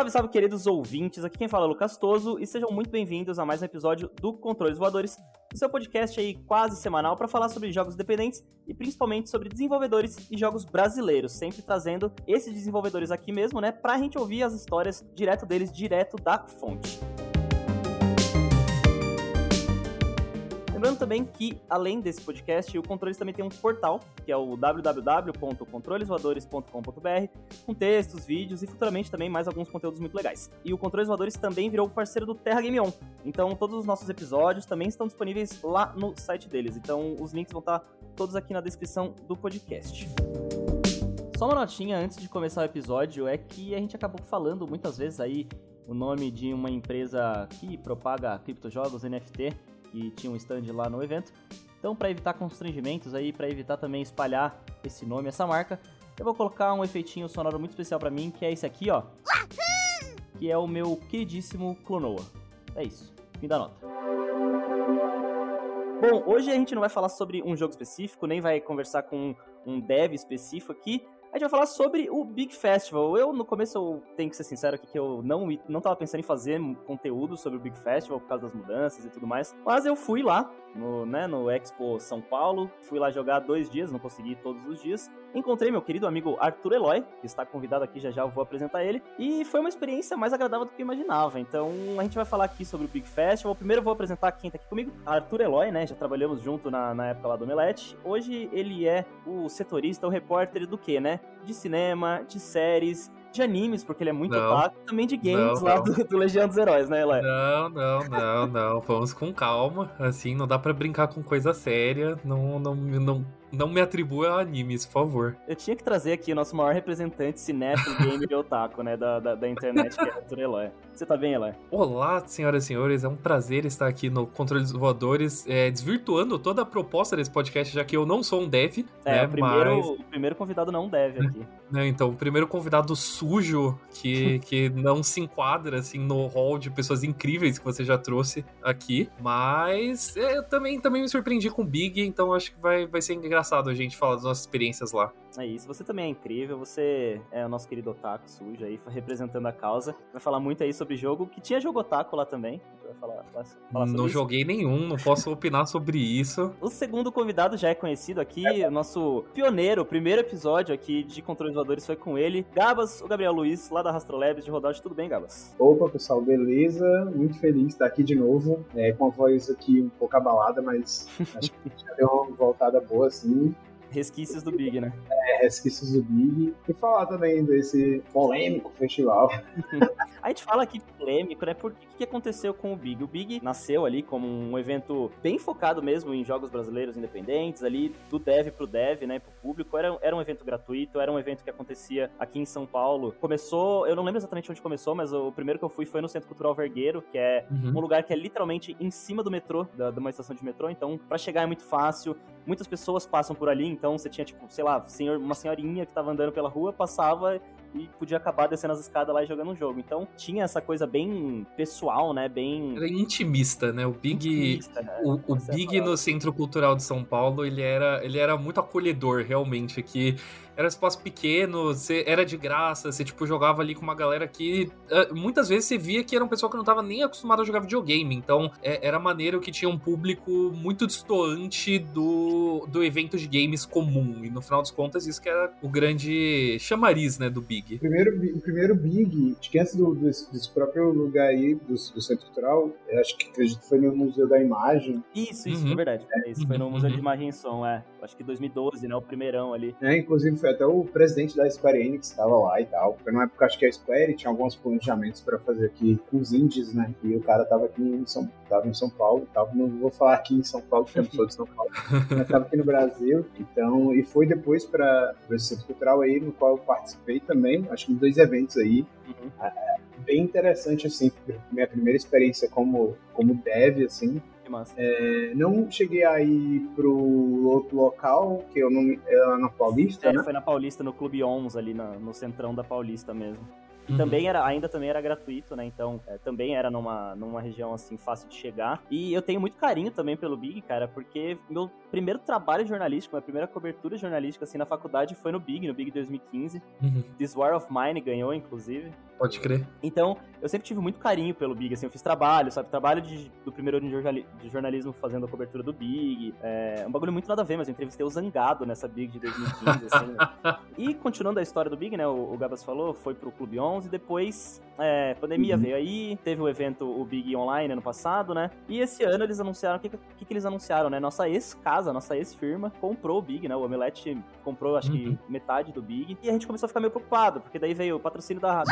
Salve, salve, queridos ouvintes. Aqui quem fala é Lucas Toso e sejam muito bem-vindos a mais um episódio do Controles Voadores, o seu podcast aí quase semanal para falar sobre jogos independentes e principalmente sobre desenvolvedores e jogos brasileiros, sempre trazendo esses desenvolvedores aqui mesmo, né, pra gente ouvir as histórias direto deles, direto da fonte. Lembrando também que, além desse podcast, o Controles também tem um portal, que é o www.controlesvoadores.com.br, com textos, vídeos e futuramente também mais alguns conteúdos muito legais. E o Controles Voadores também virou parceiro do Terra Game On. Então, todos os nossos episódios também estão disponíveis lá no site deles. Então, os links vão estar todos aqui na descrição do podcast. Só uma notinha antes de começar o episódio é que a gente acabou falando muitas vezes aí o nome de uma empresa que propaga criptojogos, NFT, que tinha um stand lá no evento. Então, para evitar constrangimentos aí, para evitar também espalhar esse nome, essa marca, eu vou colocar um efeitinho sonoro muito especial para mim, que é esse aqui, ó. Que é o meu queridíssimo Clonoa. É isso. Fim da nota. Bom, hoje a gente não vai falar sobre um jogo específico, nem vai conversar com um dev específico aqui. A gente vai falar sobre o Big Festival. Eu, no começo, eu tenho que ser sincero aqui que eu não, não tava pensando em fazer conteúdo sobre o Big Festival por causa das mudanças e tudo mais. Mas eu fui lá, no, né, no Expo São Paulo. Fui lá jogar dois dias, não consegui todos os dias. Encontrei meu querido amigo Arthur Eloy, que está convidado aqui, já já eu vou apresentar ele. E foi uma experiência mais agradável do que eu imaginava. Então a gente vai falar aqui sobre o Big Festival. Primeiro eu vou apresentar quem está aqui comigo, Arthur Eloy, né? Já trabalhamos junto na, na época lá do Omelete. Hoje ele é o setorista, o repórter do quê, né? De cinema, de séries, de animes, porque ele é muito Não. otaku, também de games Não, lá não. do, do Legião dos Heróis, né, Eloy? Não, não, não, não. Vamos com calma. Assim, não dá pra brincar com coisa séria. Não, não, não, não me atribua a animes, por favor. Eu tinha que trazer aqui o nosso maior representante cinéfilo, gamer e otaku, né, da, da, da internet, que é o Eloy. Você tá bem, Eloy? Olá, senhoras e senhores. É um prazer estar aqui no Controle dos Voadores, é, desvirtuando toda a proposta desse podcast, já que eu não sou um dev. É, né, o, primeiro, mas- o primeiro convidado não deve aqui. né, então, o primeiro convidado sujo que, que não se enquadra assim no hall de pessoas incríveis que você já trouxe aqui. Mas é, eu também, também me surpreendi com o Big, então acho que vai, vai ser engraçado a gente falar das nossas experiências lá. É isso, você também é incrível, você é o nosso querido otaku sujo aí, representando a causa. Vai falar muito aí sobre jogo, que tinha jogo otaku lá também. Vai falar, vai falar sobre não isso. joguei nenhum, não posso opinar sobre isso. O segundo convidado já é conhecido aqui, o nosso pioneiro, o primeiro episódio aqui de Controles Voadores foi com ele, Gabas, o Gabriel Luiz, lá da Rastrolabs de Rodolfo. Tudo bem, Gabas? Opa, pessoal, beleza? Muito feliz de estar aqui de novo, é, com a voz aqui um pouco abalada, mas acho que já deu uma voltada boa, assim. Resquícios do Big, né? É, resquícios do Big. E falar também desse polêmico festival. A gente fala aqui polêmico, né? Por que, que aconteceu com o Big? O Big nasceu ali como um evento bem focado mesmo em jogos brasileiros independentes, ali do dev pro dev, né? Pro público. Era, era um evento gratuito, era um evento que acontecia aqui em São Paulo. Começou, eu não lembro exatamente onde começou, mas o primeiro que eu fui foi no Centro Cultural Vergueiro, que é Uhum. um lugar que é literalmente em cima do metrô, da, de uma estação de metrô, então pra chegar é muito fácil. Muitas pessoas passam por ali, então você tinha, tipo, sei lá, senhor, uma senhorinha que tava andando pela rua, passava e podia acabar descendo as escadas lá e jogando um jogo. Então tinha essa coisa bem pessoal, né? Bem. Era intimista, né? O Big. intimista, né? O, o é Big no Centro Cultural de São Paulo, ele era, ele era muito acolhedor, realmente. Que era espaço pequeno, você, era de graça, você tipo, jogava ali com uma galera que eh, muitas vezes você via que era um pessoal que não tava nem acostumado a jogar videogame. Então é- era maneiro que tinha um público muito distoante do, do evento de games comum. E no final das contas, isso que era o grande chamariz, né, do Big. O primeiro, o primeiro Big, acho que antes do, desse, desse próprio lugar aí, do, do Centro Cultural, eu acho que acredito que foi no Museu da Imagem. Isso, isso, Uhum. é verdade. É, isso foi no Uhum, Museu uhum. de Imagem e Som, é. Acho que 2012, né? O primeirão ali. né? Inclusive foi até o presidente da Square Enix que estava lá e tal. Foi numa época acho que a Square tinha alguns planejamentos para fazer aqui com os indies, né? E o cara tava aqui em São, tava em São Paulo, tava, não vou falar aqui em São Paulo, porque eu não sou de São Paulo, mas tava aqui no Brasil. Então, e foi depois para esse centro cultural aí, no qual eu participei também, acho que em dois eventos aí. Uhum. Bem interessante, assim, minha primeira experiência como, como dev, assim. Que massa. É, não cheguei a ir pro outro local, que eu não é lá na Paulista, É, né? foi na Paulista, no Clube Ons, ali na- no centrão da Paulista mesmo. E Uhum. também era, ainda também era gratuito, né? Então, é, também era numa, numa região, assim, fácil de chegar. E eu tenho muito carinho também pelo Big, cara, porque meu primeiro trabalho jornalístico, minha primeira cobertura jornalística, assim, na faculdade foi no Big, no Big 2015. Uhum. This War of Mine ganhou, inclusive. Pode crer. Então, eu sempre tive muito carinho pelo Big, assim, eu fiz trabalho, sabe? Trabalho de, do primeiro ano de, jornali- de jornalismo fazendo a cobertura do Big. É um bagulho muito nada a ver, mas eu entrevistei o Zangado nessa Big de 2015, assim, né? E continuando a história do Big, né? O, o Gabas falou, foi pro Clube 11, depois é, pandemia Uhum. veio aí, teve o evento, o Big Online ano passado, né? E esse ano eles anunciaram, o que, que, que eles anunciaram, né? Nossa ex-casa, nossa ex-firma comprou o Big, né? O Omelete comprou, acho que Uhum. metade do Big. E a gente começou a ficar meio preocupado, porque daí veio o patrocínio da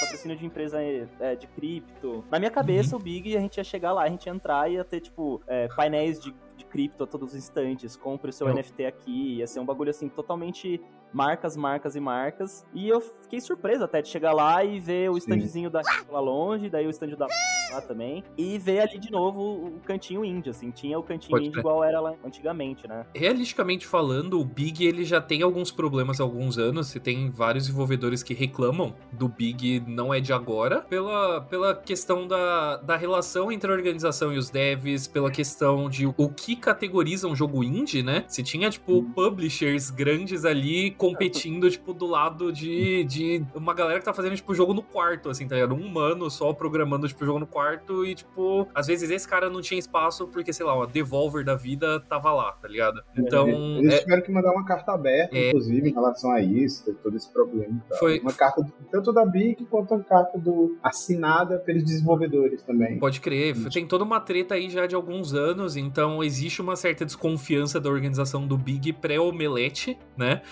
patrocínio de empresa é, de cripto. Na minha cabeça, o Big, a gente ia chegar lá, a gente ia entrar e ia ter, tipo, é, painéis de, de cripto a todos os instantes. Compre o seu Eu- NFT aqui. Ia ser um bagulho, assim, totalmente marcas, marcas e marcas. E eu fiquei surpreso até de chegar lá e ver o Sim. standzinho da lá longe, daí o stand da lá também. E ver ali de novo o cantinho indie, assim. Tinha o cantinho Pode indie crer. igual era lá antigamente, né? Realisticamente falando, o Big ele já tem alguns problemas há alguns anos. Você tem vários desenvolvedores que reclamam do Big não é de agora, pela, pela questão da, da relação entre a organização e os devs, pela questão de o que categoriza um jogo indie, né? Você tinha, tipo, publishers grandes ali competindo, tipo, do lado de, de uma galera que tá fazendo, tipo, jogo no quarto, assim, tá ligado? Um humano só programando, tipo, jogo no quarto e, tipo, às vezes esse cara não tinha espaço porque, sei lá, uma Devolver da vida tava lá, tá ligado? Então, Eles é, tiveram que mandar uma carta aberta, É. inclusive, em relação a isso, todo esse problema. tal. Foi- Uma carta tanto da Big quanto uma carta do, assinada pelos desenvolvedores também. Pode crer, Isso. tem toda uma treta aí já de alguns anos, então existe uma certa desconfiança da organização do Big pré-Omelete, né?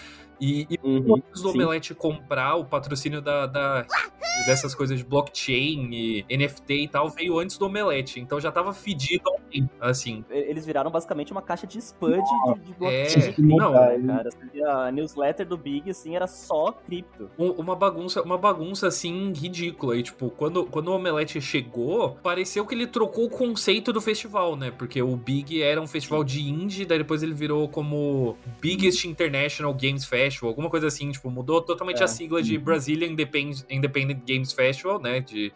E, e antes do. Omelete comprar o patrocínio da, da- dessas coisas de blockchain e NFT e tal, veio antes do Omelete, então já tava fedido há um tempo, assim. Eles viraram basicamente uma caixa de spam de, de, de blockchain. É, mudar, não, cara. A newsletter do Big, assim, era só cripto. um- uma bagunça, uma bagunça assim ridícula. E tipo, quando, quando o Omelete chegou, pareceu que ele trocou o conceito do festival, né? Porque o Big era um festival de indie, daí depois ele virou como Biggest International Games Festival, alguma coisa assim, tipo, mudou totalmente É. a sigla de Brazilian Independ- Independent Games Festival, né? De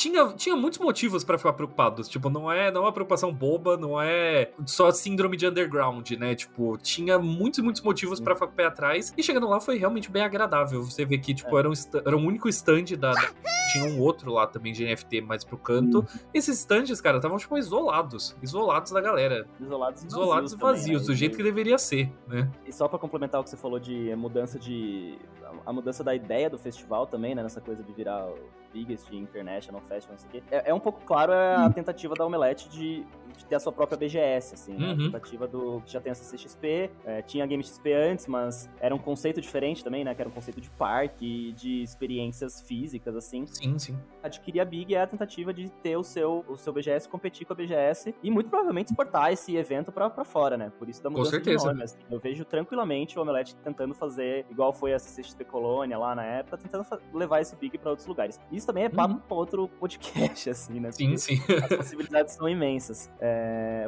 tinha, tinha muitos motivos pra ficar preocupados. Tipo, não é, não é uma preocupação boba, não é só síndrome de underground, né? Tipo, tinha muitos, muitos motivos pra ficar com o pé atrás. E chegando lá foi realmente bem agradável. Você vê que, tipo, É. era, um, era o único stand da, da- Tinha um outro lá também de NFT mais pro canto. Esses stands, cara, estavam, tipo, isolados. Isolados da galera. Isolados e vazios. Isolados e também, vazios, né? do jeito que deveria ser, né? E só pra complementar o que você falou de mudança de. A mudança da ideia do festival também, né? Nessa coisa de virar Biggest International Festival, não sei o quê. É, é um pouco claro é a tentativa da Omelete de, de ter a sua própria BGS, assim, né? Uhum. A tentativa do. que já tem a CCXP, é, tinha a Game XP antes, mas era um conceito diferente também, né? Que era um conceito de parque, de experiências físicas, assim. Sim, sim. adquirir a Big é a tentativa de ter o seu, o seu BGS, competir com a BGS e muito provavelmente exportar esse evento pra, pra fora, né? Por isso da mudança certeza. de nome. assim. Eu vejo tranquilamente o Omelete tentando fazer, igual foi a CCXP Colônia lá na época, tentando levar esse Big pra outros lugares. Isso também é papo Uhum. pra outro podcast, assim, né? Sim, sim. As possibilidades são imensas. É,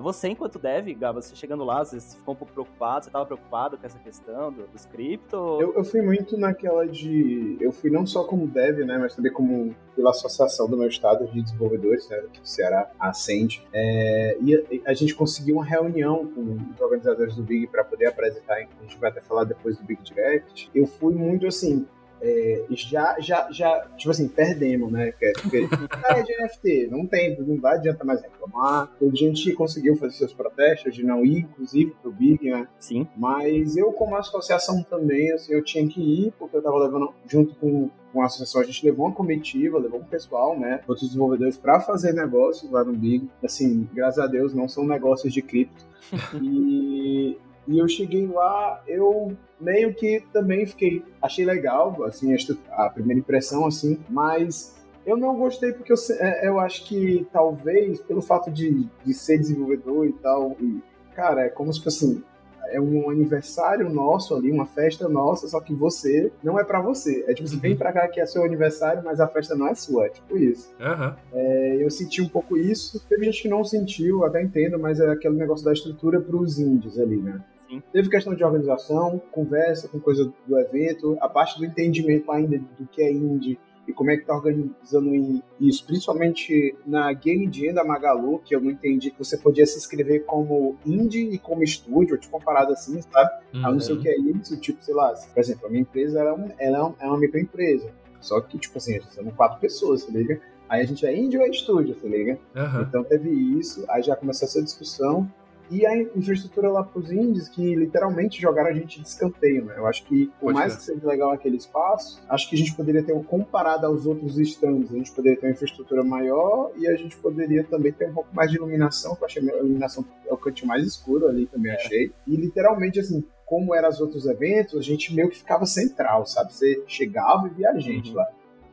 Você, enquanto dev, Gaba, você chegando lá, você ficou um pouco preocupado, você tava preocupado com essa questão do, dos cripto? Eu, eu fui muito naquela de. Eu fui não só como dev, né, mas também como pela associação do meu estado de desenvolvedores, né, do Ceará, a Ascend. É, e a, a gente conseguiu uma reunião com os organizadores do Big para poder apresentar, a gente vai até falar depois do Big Direct. Eu fui muito assim. É, já, já, já, tipo assim, perdemos, né? Porque, porque ah, é de NFT, não tem, não vai adianta mais reclamar. Teve gente conseguiu fazer seus protestos de não ir, inclusive, pro Big, né? Sim. Mas eu, como associação também, assim, eu tinha que ir, porque eu tava levando, junto com, com a associação, a gente levou uma comitiva, levou um pessoal, né, outros desenvolvedores para fazer negócios lá no Big. Assim, graças a Deus, não são negócios de cripto. e, e eu cheguei lá, eu meio que também fiquei, achei legal, assim, a primeira impressão, assim, mas eu não gostei porque eu, é, eu acho que talvez pelo fato de, de ser desenvolvedor e tal, e, cara, é como se fosse assim, é um aniversário nosso ali, uma festa nossa, só que você não é pra você. É tipo, você vem pra cá que é seu aniversário, mas a festa não é sua. É tipo isso. Aham. É, eu senti um pouco isso. Teve gente que não sentiu, até entendo, mas é aquele negócio da estrutura pros indies ali, né? Sim. Teve questão de organização, conversa com coisa do evento, a parte do entendimento ainda do que é indie e como é que tá organizando isso, principalmente na Game Jam da Magalu, que eu não entendi que você podia se inscrever como indie e como estúdio, tipo uma parada assim, sabe? Ah, não sei o Uhum. que é isso, tipo, sei lá, por exemplo, a minha empresa ela é, um- ela é um- é uma microempresa. Só que, tipo assim, a gente somos quatro pessoas, tá liga? Aí a gente é índio ou é estúdio, tá liga? Aham. Então teve isso, aí já começou essa discussão. E a infraestrutura lá pros indies, que literalmente jogaram a gente de escanteio, né? Eu acho que, por Pode mais crer. que seja legal aquele espaço, acho que a gente poderia ter, um- comparado aos outros stands, a gente poderia ter uma infraestrutura maior e a gente poderia também ter um pouco mais de iluminação, que eu achei a iluminação é o cantinho mais escuro ali, também achei. E literalmente, assim, como eram os outros eventos, a gente meio que ficava central, sabe? Você chegava e via a gente Uhum. lá.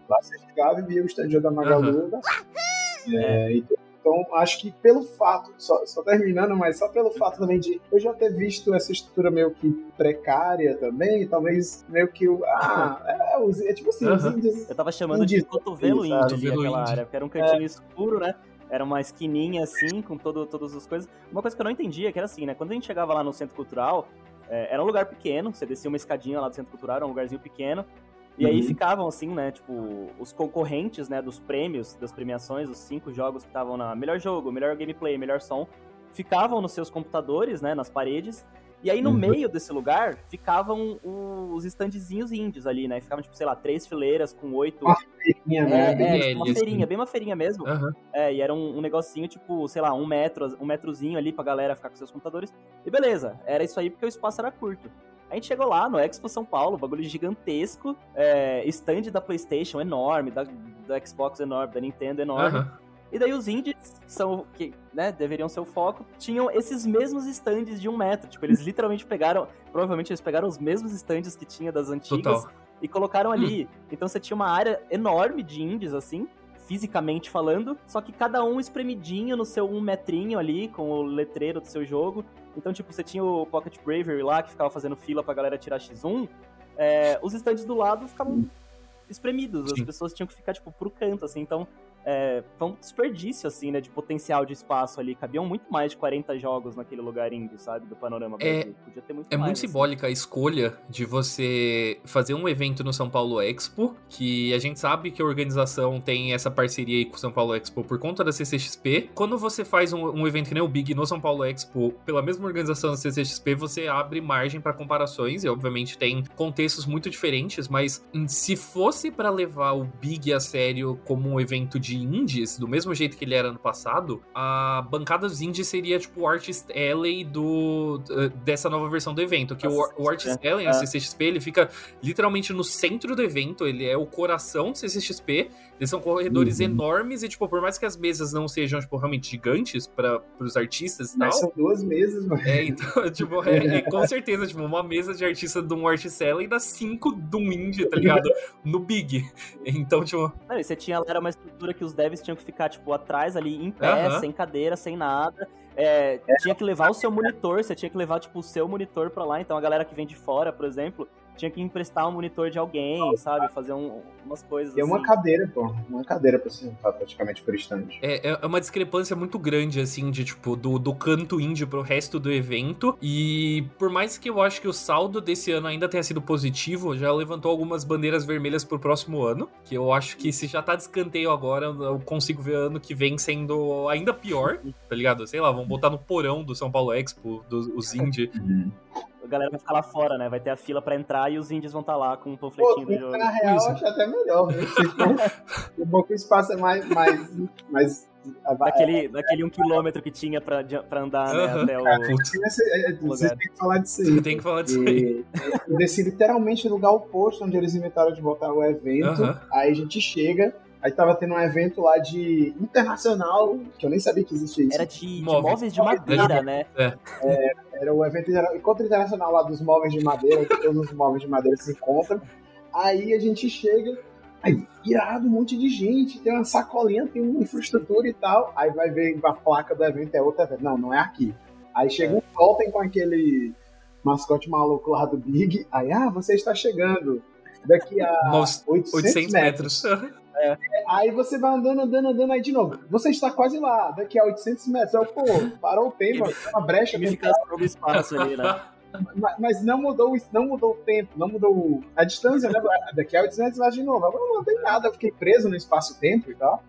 Lá você chegava e via o stand da Magalu. da- É, então, então, acho que pelo fato, só, só terminando, mas só pelo fato também de eu já ter visto essa estrutura meio que precária também, talvez meio que o. Ah, é, os- é tipo assim, os índios. Eu tava chamando de Indie, cotovelo indie ali, aquela área, porque era um cantinho escuro, né? Era uma esquininha assim, com todo, todas as coisas. Uma coisa que eu não entendia, que era assim, né? Quando a gente chegava lá no centro cultural, é, era um lugar pequeno, você descia uma escadinha lá do centro cultural, era um lugarzinho pequeno. E aí Uhum. ficavam, assim, né, tipo, os concorrentes, né, dos prêmios, das premiações, os cinco jogos que estavam na melhor jogo, melhor gameplay, melhor som, ficavam nos seus computadores, né, nas paredes. E aí no Uhum. meio desse lugar ficavam os standzinhos índios ali, né? Ficavam, tipo, sei lá, três fileiras com oito. Uma feirinha, né? É, é, tipo uma feirinha, bem uma feirinha mesmo. Aham. É, e era um, um negocinho, tipo, sei lá, um metro, um metrozinho ali pra galera ficar com seus computadores. E beleza, era isso aí porque o espaço era curto. A gente chegou lá no Expo São Paulo, bagulho gigantesco, é, stand da PlayStation enorme, da, da Xbox enorme, da Nintendo enorme. Aham. E daí os indies, que são que né, deveriam ser o foco, tinham esses mesmos stands de um metro. Tipo, eles literalmente pegaram, provavelmente eles pegaram os mesmos stands que tinha das antigas Total. e colocaram ali. Então você tinha uma área enorme de indies, assim, fisicamente falando, só que cada um espremidinho no seu um metrinho ali, com o letreiro do seu jogo. Então, tipo, você tinha o Pocket Bravery lá, que ficava fazendo fila pra galera tirar X1. É, os stands do lado ficavam espremidos, as Sim. pessoas tinham que ficar, tipo, pro canto, assim. Então, é, foi um desperdício, assim, né, de potencial de espaço ali. Cabiam muito mais de 40 jogos naquele lugar indie, sabe, do Panorama É-. Podia ter muito É mais. muito assim. simbólica a escolha de você fazer um evento no São Paulo Expo, que a gente sabe que a organização tem essa parceria aí com o São Paulo Expo por conta da CCXP. Quando você faz um, um evento que nem o Big no São Paulo Expo, pela mesma organização da CCXP, você abre margem para comparações e obviamente tem contextos muito diferentes, mas se fosse para levar o Big a sério como um evento de indies, do mesmo jeito que ele era no passado, a bancada dos indies seria tipo o Artist Alley do, eh, dessa nova versão do evento. Que o, Nossa, o Artist Alley, é. a CCXP, ele fica literalmente no centro do evento, ele é o coração do CCXP. Eles são corredores Uhum. enormes e, tipo, por mais que as mesas não sejam, tipo, realmente gigantes para os artistas e tal. São duas mesas, mano. É, então, tipo, é, é, com certeza, tipo, uma mesa de artista de um Artist Alley dá cinco de um indie, tá ligado? No Big. Então, tipo, Não, e você tinha lá, era uma estrutura que os devs tinham que ficar, tipo, atrás ali, em pé, Aham. sem cadeira, sem nada. É, tinha que levar o seu monitor, você tinha que levar, tipo, o seu monitor pra lá. Então a galera que vem de fora, por exemplo, tinha que emprestar um monitor de alguém, sabe? Fazer um- umas coisas E é uma assim. cadeira, pô. Uma cadeira pra se sentar praticamente por stand. É, é uma discrepância muito grande, assim, de tipo, do, do canto indie pro resto do evento. E por mais que eu acho que o saldo desse ano ainda tenha sido positivo, já levantou algumas bandeiras vermelhas pro próximo ano. Que eu acho que se já tá de escanteio agora, eu consigo ver ano que vem sendo ainda pior, tá ligado? Sei lá, vamos botar no porão do São Paulo Expo, dos os indie. A galera vai ficar lá fora, né? Vai ter a fila pra entrar e os indies vão estar lá com um Pô, panfletinho do jogo. na real, eu acho até melhor, viu? For- O bom que o espaço é mais. mais, mais Daquele, daquele um quilômetro que tinha pra, pra andar, né? Até o. Esse- é, é, Vocês Lugar. têm que falar disso aí. tem que falar disso aí. E eu desci literalmente no lugar oposto onde eles inventaram de botar o evento. Aí a gente chega, aí tava tendo um evento lá de internacional, que eu nem sabia que existia isso. Era de, de Móveis. móveis de madeira, né? Era o evento inter- encontro internacional lá dos móveis de madeira, que todos os móveis de madeira se encontram. Aí a gente chega, aí irado, um monte de gente, tem uma sacolinha, tem uma infraestrutura e tal. Aí vai ver a placa do evento, é outro evento. Não, não é aqui. Aí chega um totem com aquele mascote maluco lá do Big. Aí, ah, você está chegando daqui a Nossa, 800, 800 metros. metros. Aí você vai andando, andando, andando, aí de novo. Você está quase lá, daqui a 800 metros. Eu, pô, parou o tempo, tem uma brecha. do espaço ali, né? mas, mas não mudou, o- não mudou o tempo, não mudou a distância, né? Daqui a 800 vai de novo. Agora não tem nada, eu fiquei preso no espaço-tempo e tal.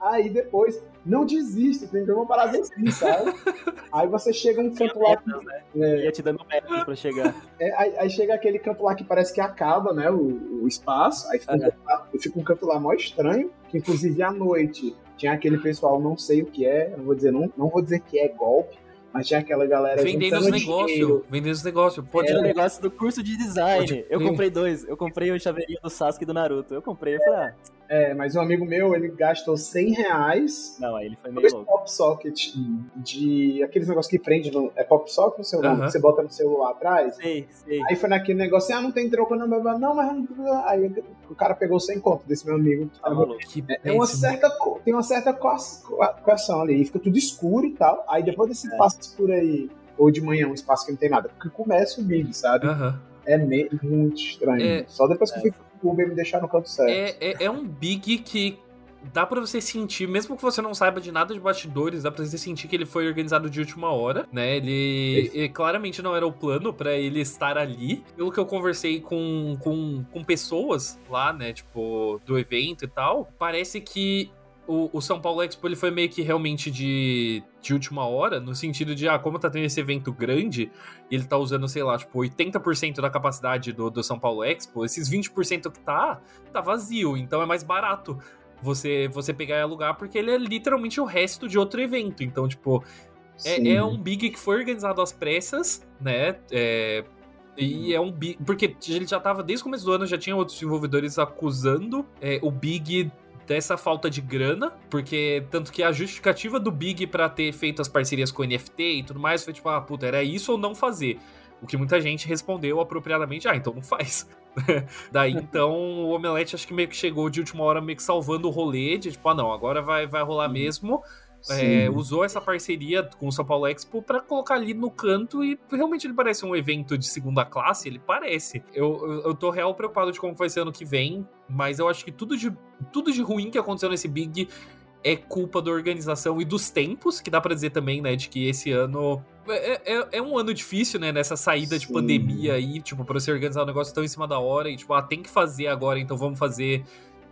Aí depois, não desiste, tem que ter uma parada assim, sabe? Aí você chega um canto lá, Metas, né? é, Ia te dando metros pra chegar. é, aí, aí chega aquele canto lá que parece que acaba, né? O, o espaço, aí fica um canto lá e fica um canto lá mó estranho, que inclusive à noite tinha aquele pessoal, não sei o que é, não vou dizer, não, não vou dizer que é golpe, mas tinha aquela galera vendendo os negócios. Vendendo os negócios. Pode é o negócio do curso de design. Pode... Eu comprei dois. Eu comprei o chaveirinho do Sasuke e do Naruto. Eu comprei, eu falei, ah. É, mas um amigo meu, ele gastou 100 reais. Não, aí ele foi meio louco. pop socket de aqueles negócios que prende no. É pop socket no celular, uh -huh. que você bota no celular atrás. Sei, sei. Aí foi naquele negócio, ah, não tem troco, não, não, mas não. Aí o cara pegou 100 conto desse meu amigo. Ah, é, tem uma certa, tem uma certa coação ali, fica tudo escuro e tal. Aí depois desse é. passo escuro aí ou de manhã, um espaço que não tem nada. Porque começa o Big, sabe? Uhum. É meio, muito estranho. É, Só depois que é. eu fui pro Uber me deixar no canto certo. É, é, é um Big que dá para você sentir, mesmo que você não saiba de nada de bastidores, dá pra você sentir que ele foi organizado de última hora, né? Ele, ele claramente não era o plano para ele estar ali. Pelo que eu conversei com, com, com pessoas lá, né? Tipo, do evento e tal, parece que o, o, São Paulo Expo ele foi meio que realmente de, de última hora, no sentido de, ah, como tá tendo esse evento grande, e ele tá usando, sei lá, tipo, 80% da capacidade do, do São Paulo Expo, esses 20% que tá, tá vazio, então é mais barato você, você pegar e alugar, porque ele é literalmente o resto de outro evento. Então, tipo, é, é, um Big que foi organizado às pressas, né? É, e é um Big. Porque ele já tava, desde o começo do ano, já tinha outros desenvolvedores acusando é, o Big dessa falta de grana, porque tanto que a justificativa do Big para ter feito as parcerias com o NFT e tudo mais foi tipo, ah, puta, era isso ou não fazer. O que muita gente respondeu apropriadamente, ah, então não faz. Daí então o Omelete acho que meio que chegou de última hora meio que salvando o rolê, de tipo, ah não, agora vai, vai rolar uhum. É, usou essa parceria com o São Paulo Expo para colocar ali no canto e realmente ele parece um evento de segunda classe, ele parece. Eu, eu, eu tô real preocupado de como vai ser ano que vem, mas eu acho que tudo de, tudo de ruim que aconteceu nesse Big é culpa da organização e dos tempos, que dá para dizer também, né, de que esse ano é, é, é, um ano difícil, né, nessa saída Sim. de pandemia aí, tipo, pra você organizar um negócio tão em cima da hora e, tipo, ah, tem que fazer agora, então vamos fazer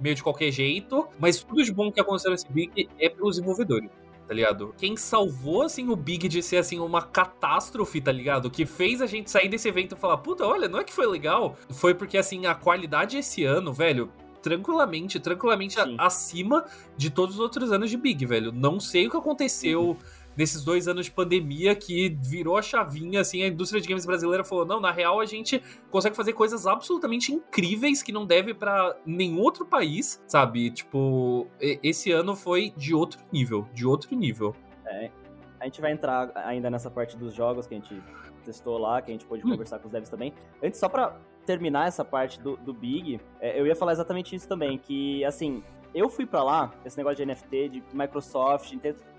meio de qualquer jeito. Mas tudo de bom que aconteceu nesse Big é pelos desenvolvedores tá ligado? Quem salvou, assim, o Big de ser, assim, uma catástrofe, tá ligado? Que fez a gente sair desse evento e falar, puta, olha, não é que foi legal. Foi porque, assim, a qualidade esse ano, velho, tranquilamente, tranquilamente a, acima de todos os outros anos de Big, velho. Não sei o que aconteceu. Uhum nesses dois anos de pandemia que virou a chavinha, assim, a indústria de games brasileira falou: não, na real a gente consegue fazer coisas absolutamente incríveis que não deve para nenhum outro país, sabe? Tipo, esse ano foi de outro nível, de outro nível. É. A gente vai entrar ainda nessa parte dos jogos que a gente testou lá, que a gente pôde hum. conversar com os devs também. Antes, só pra terminar essa parte do, do Big, é, eu ia falar exatamente isso também, que, assim, eu fui para lá, esse negócio de NFT, de Microsoft,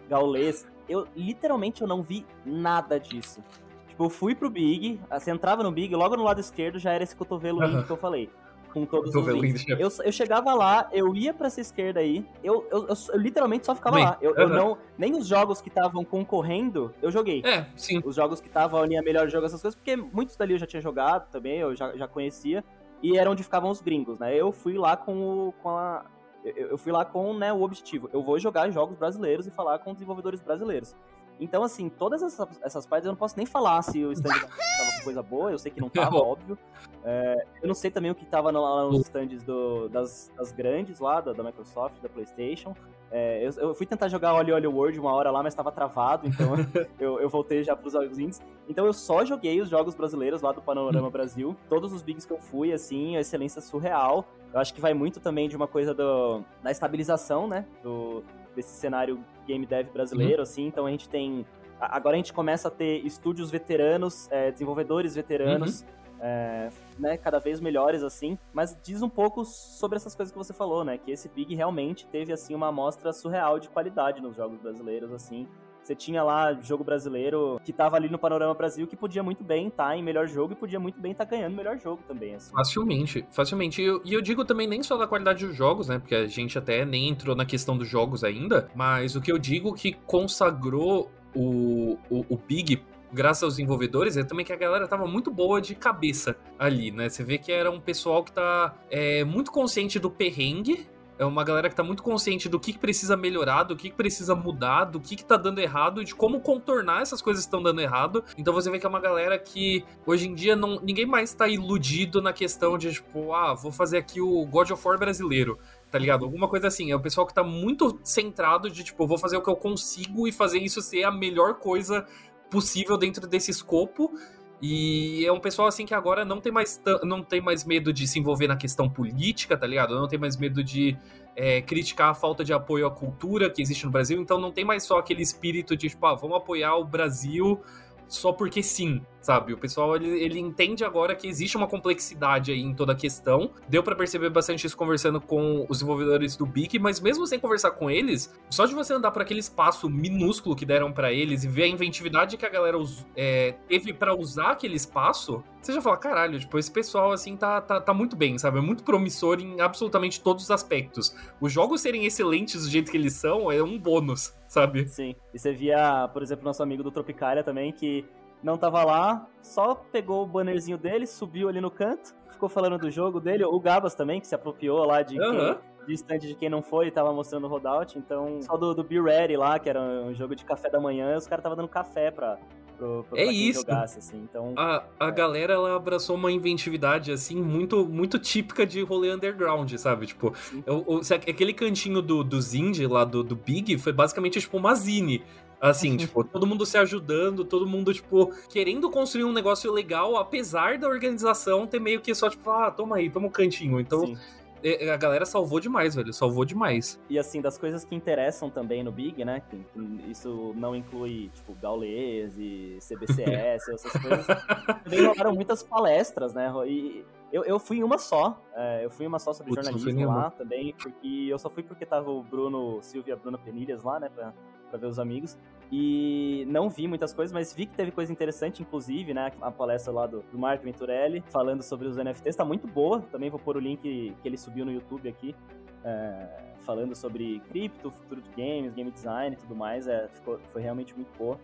Gaules, eu literalmente eu não vi nada disso. Tipo, eu fui pro Big, você entrava no Big, logo no lado esquerdo já era esse cotovelo uhum. que eu falei. Com todos os links. Eu, eu chegava lá, eu ia pra essa esquerda aí, eu, eu, eu, eu literalmente só ficava Bem, lá. Eu, uhum. eu, não. Nem os jogos que estavam concorrendo, eu joguei. É, sim. Os jogos que estavam ali a melhor jogo, essas coisas, porque muitos dali eu já tinha jogado também, eu já, já conhecia. E era onde ficavam os gringos, né? Eu fui lá com, o, com a, eu, eu fui lá com né, o objetivo, eu vou jogar jogos brasileiros e falar com desenvolvedores brasileiros. Então, assim, todas essas, essas partes eu não posso nem falar se o stand tava com coisa boa, eu sei que não tava, óbvio. É, eu não sei também o que tava lá nos stands do, das, das grandes lá, da, da Microsoft, da PlayStation. É, eu, eu, fui tentar jogar Oli Oli World uma hora lá, mas estava travado, então eu, eu, voltei já para os jogos indies. Então eu só joguei os jogos brasileiros lá do Panorama Brasil. Todos os bigs que eu fui, assim, a excelência surreal. Eu acho que vai muito também de uma coisa do, da estabilização, né? Do, desse cenário game dev brasileiro, uhum. assim. Então a gente tem. Agora a gente começa a ter estúdios veteranos, é, desenvolvedores veteranos. Uhum é, né, cada vez melhores, assim. Mas diz um pouco sobre essas coisas que você falou, né? Que esse Big realmente teve, assim, uma amostra surreal de qualidade nos jogos brasileiros, assim. Você tinha lá jogo brasileiro que tava ali no Panorama Brasil que podia muito bem estar tá em melhor jogo e podia muito bem estar tá ganhando melhor jogo também. Assim. Facilmente, facilmente. E eu, e eu, digo também nem só da qualidade dos jogos, né? Porque a gente até nem entrou na questão dos jogos ainda. Mas o que eu digo que consagrou o, o, o Big graças aos desenvolvedores, é também que a galera tava muito boa de cabeça ali, né? Você vê que era um pessoal que tá é, muito consciente do perrengue é uma galera que tá muito consciente do que, que precisa melhorar, do que, que precisa mudar, do que, que tá dando errado e de como contornar essas coisas que estão dando errado. Então você vê que é uma galera que hoje em dia não, ninguém mais tá iludido na questão de, tipo, ah, vou fazer aqui o God of War brasileiro tá ligado? Alguma coisa assim. É o pessoal que tá muito centrado de, tipo, vou fazer o que eu consigo e fazer isso ser a melhor coisa possível dentro desse escopo. E é um pessoal assim que agora não tem mais, não tem mais medo de se envolver na questão política, tá ligado? Não tem mais medo de é, criticar a falta de apoio à cultura que existe no Brasil. Então não tem mais só aquele espírito de, tipo, ah, vamos apoiar o Brasil só porque sim, sabe? O pessoal ele, ele entende agora que existe uma complexidade aí em toda a questão. Deu para perceber bastante isso conversando com os desenvolvedores do Big, mas mesmo sem conversar com eles, só de você andar por aquele espaço minúsculo que deram para eles e ver a inventividade que a galera é, teve para usar aquele espaço, você já fala, caralho, tipo, esse pessoal assim tá, tá, tá muito bem, sabe? É muito promissor em absolutamente todos os aspectos. Os jogos serem excelentes do jeito que eles são é um bônus, sabe? Sim. E você via, por exemplo, nosso amigo do Tropicália também, que não tava lá, só pegou o bannerzinho dele, subiu ali no canto, ficou falando do jogo dele. O Gabas também, que se apropriou lá de, uhum. quem, de stand de quem não foi e tava mostrando o rodout. Então, só do, do Be Ready lá, que era um jogo de café da manhã, os caras tava dando café pra, pro, pro, é isso. Jogasse, assim. Então, a, a é. galera ela abraçou uma inventividade assim muito muito típica de rolê underground, sabe? Tipo, o, o, aquele cantinho do, do Zindy lá do, do Big foi basicamente tipo uma zine. Assim, tipo, todo mundo se ajudando, todo mundo, tipo, querendo construir um negócio legal, apesar da organização ter meio que só, tipo, ah, toma aí, toma um cantinho. Então, Sim. A galera salvou demais, velho. Salvou demais. E assim, das coisas que interessam também no Big, né? Que, que isso não inclui, tipo, Gaules e CBCS, essas coisas. Também rolaram muitas palestras, né? E eu, eu fui em uma só. É, eu fui em uma só sobre Putz, jornalismo lá também, porque eu só fui porque tava o Bruno Silvia e a Bruna Penilhas lá, né? Pra, pra ver os amigos. E não vi muitas coisas, mas vi que teve coisa interessante, inclusive, né? A palestra lá do, do Mark Venturelli, falando sobre os NFTs, tá muito boa. Também vou pôr o link que ele subiu no YouTube aqui. É, falando sobre cripto, futuro de games, game design e tudo mais, é, ficou, foi realmente muito boa.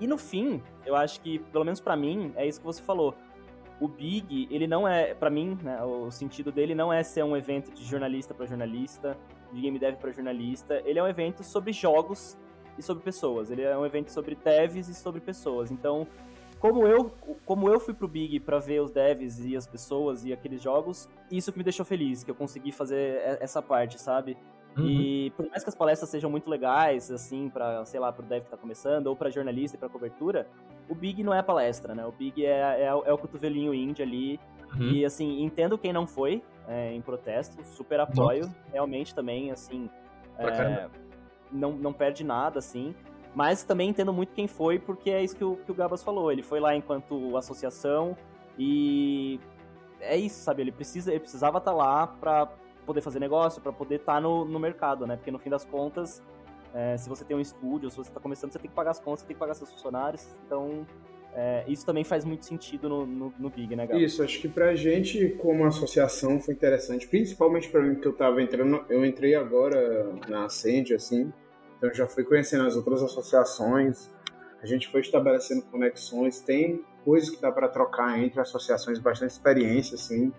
E no fim, eu acho que, pelo menos para mim, é isso que você falou. O Big, ele não é, para mim, né, o sentido dele não é ser um evento de jornalista para jornalista, de game dev para jornalista. Ele é um evento sobre jogos e sobre pessoas. Ele é um evento sobre devs e sobre pessoas. Então, como eu, como eu fui pro Big para ver os devs e as pessoas e aqueles jogos, isso que me deixou feliz, que eu consegui fazer essa parte, sabe? Uhum. E por mais que as palestras sejam muito legais, assim, para sei lá, pro dev que tá começando, ou para jornalista e pra cobertura, o Big não é a palestra, né? O Big é, é, é o cotovelinho indie ali. Uhum. E, assim, entendo quem não foi é, em protesto, super apoio, Nossa. realmente também, assim. É, não, não perde nada, assim. Mas também entendo muito quem foi, porque é isso que o, que o Gabas falou. Ele foi lá enquanto associação e é isso, sabe? Ele, precisa, ele precisava estar tá lá para poder fazer negócio, para poder estar tá no, no mercado, né? Porque no fim das contas, é, se você tem um estúdio, se você está começando, você tem que pagar as contas, você tem que pagar seus funcionários. Então, é, isso também faz muito sentido no, no, no Big, né, Gabas? Isso, acho que pra gente, como associação, foi interessante. Principalmente para mim, que eu tava entrando, eu entrei agora na Ascend, assim, então já fui conhecendo as outras associações, a gente foi estabelecendo conexões, tem coisas que dá para trocar entre associações, bastante experiência, assim.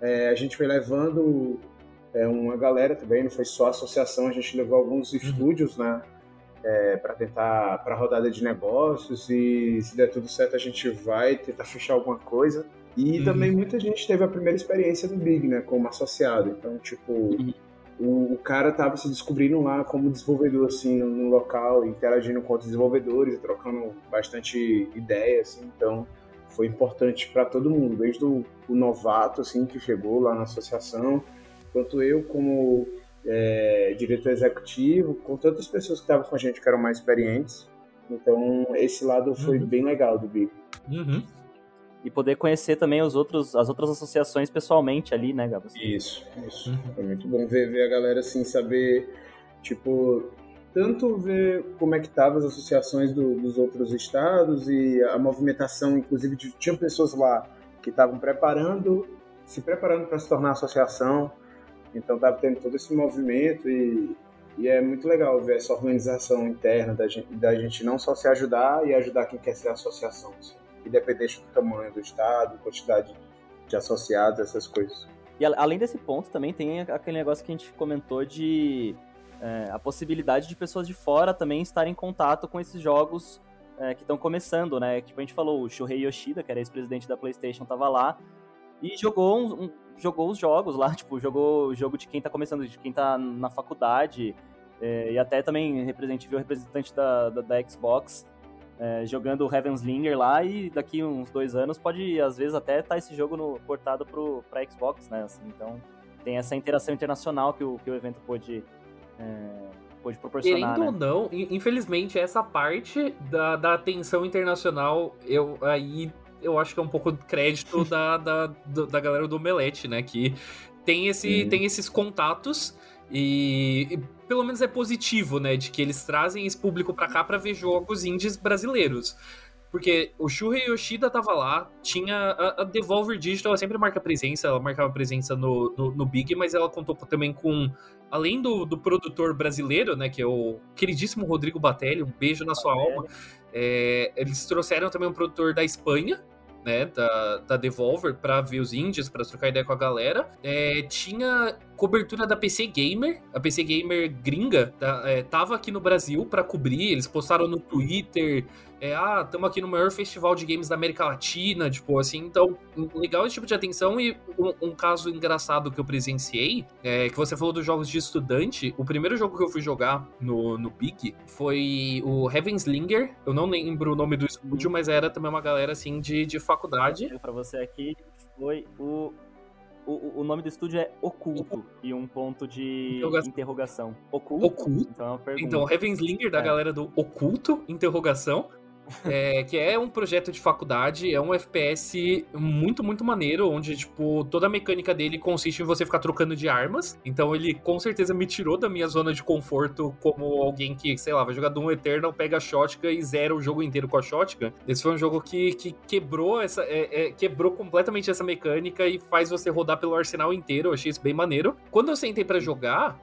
É, a gente foi levando é, uma galera também, não foi só a associação, a gente levou alguns uhum. estúdios, né? É, para tentar para rodada de negócios e se der tudo certo a gente vai tentar fechar alguma coisa e uhum. também muita gente teve a primeira experiência do Big, né, como associado. Então, tipo, uhum o, o cara estava se descobrindo lá como desenvolvedor, assim, no, no, local, interagindo com outros desenvolvedores, trocando bastante ideias, assim, então foi importante para todo mundo, desde o, o, novato, assim, que chegou lá na associação, quanto eu como é, diretor executivo, com tantas pessoas que estavam com a gente que eram mais experientes, então esse lado foi uhum. bem legal do Big. Uhum e poder conhecer também os outros, as outras associações pessoalmente ali, né, Gabs? Isso, isso. Uhum. Foi muito bom ver, ver a galera assim, saber, tipo, tanto ver como é que estavam as associações do, dos outros estados e a movimentação, inclusive, de, tinha pessoas lá que estavam preparando, se preparando para se tornar associação, então estava tendo todo esse movimento e, e é muito legal ver essa organização interna da gente, da gente não só se ajudar e ajudar quem quer ser associação. Assim independente do tamanho do estado, quantidade de associados, essas coisas. E além desse ponto, também tem aquele negócio que a gente comentou de é, a possibilidade de pessoas de fora também estarem em contato com esses jogos é, que estão começando, né? Tipo, a gente falou, o Shuhei Yoshida, que era ex-presidente da PlayStation, tava lá e jogou, um, um, jogou os jogos lá, tipo, jogou o jogo de quem tá começando, de quem tá na faculdade, é, e até também representante, viu o representante da, da, da Xbox é, jogando o Heavenslinger lá e daqui uns dois anos pode, às vezes, até estar tá esse jogo no, portado pro, pra Xbox, né? Assim, então tem essa interação internacional que o, que o evento pôde, é, pode proporcionar. Querendo né? ou não, infelizmente, essa parte da, da atenção internacional, eu aí eu acho que é um pouco de crédito da, da, da galera do Omelete, né? Que tem, esse, tem esses contatos e, e, pelo menos é positivo, né? De que eles trazem esse público pra cá pra ver jogos indies brasileiros. Porque o Shuhei Yoshida tava lá, tinha a, a Devolver Digital, ela sempre marca presença, ela marcava presença no, no, no Big, mas ela contou também com, além do, do, produtor brasileiro, né, que é o queridíssimo Rodrigo Batelli, um beijo na sua alma, é, eles trouxeram também um produtor da Espanha, né, da, da Devolver para ver os indies, para trocar ideia com a galera. É, tinha cobertura da PC Gamer, a PC Gamer gringa, tá, é, tava aqui no Brasil para cobrir, eles postaram no Twitter, é, ah, estamos aqui no maior festival de games da América Latina, tipo assim, então, legal esse tipo de atenção e um, um caso engraçado que eu presenciei, é, que você falou dos jogos de estudante, o primeiro jogo que eu fui jogar no, no Big foi o Heavenslinger, eu não lembro o nome do estúdio, mas era também uma galera, assim, de, de faculdade. Para você aqui, foi o o, o, nome do estúdio é Oculto e um ponto de interrogação. interrogação. Oculto? Oculto. Então, é então Heavenslinger da é. galera do Oculto, interrogação. É, que é um projeto de faculdade, é um FPS muito, muito maneiro, onde, tipo, toda a mecânica dele consiste em você ficar trocando de armas. Então ele com certeza me tirou da minha zona de conforto como alguém que, sei lá, vai jogar Doom Eternal, pega a shotgun e zera o jogo inteiro com a shotgun. Esse foi um jogo que, que quebrou essa. É, é, quebrou completamente essa mecânica e faz você rodar pelo arsenal inteiro. Eu achei isso bem maneiro. Quando eu sentei para jogar,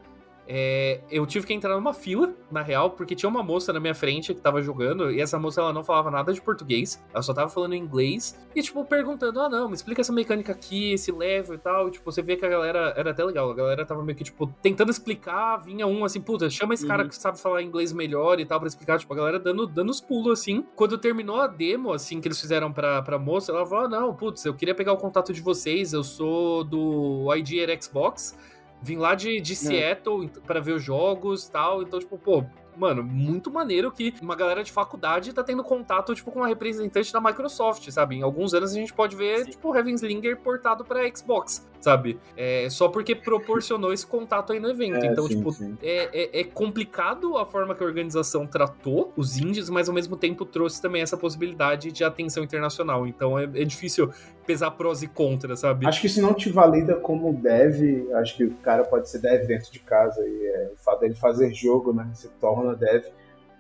é, eu tive que entrar numa fila, na real, porque tinha uma moça na minha frente que tava jogando, e essa moça ela não falava nada de português, ela só tava falando inglês, e tipo, perguntando: ah, não, me explica essa mecânica aqui, esse level e tal. E, tipo, você vê que a galera era até legal, a galera tava meio que, tipo, tentando explicar, vinha um assim, puta, chama esse cara uhum. que sabe falar inglês melhor e tal, pra explicar, tipo, a galera dando, dando os pulos assim. Quando terminou a demo, assim, que eles fizeram pra, pra moça, ela falou: ah, não, putz, eu queria pegar o contato de vocês, eu sou do ID Xbox. Vim lá de, de é. Seattle para ver os jogos e tal. Então, tipo, pô, mano, muito maneiro que uma galera de faculdade tá tendo contato, tipo, com uma representante da Microsoft, sabe? Em alguns anos a gente pode ver, Sim. tipo, Heavenslinger portado pra Xbox, sabe? É, só porque proporcionou esse contato aí no evento. É, então, sim, tipo, sim. É, é, é, complicado a forma que a organização tratou os indies, mas ao mesmo tempo trouxe também essa possibilidade de atenção internacional. Então é, é difícil pesar prós e contras, sabe? Acho que isso não te valida como dev, acho que o cara pode ser dev dentro de casa e é, o fato dele fazer jogo, né, se torna dev,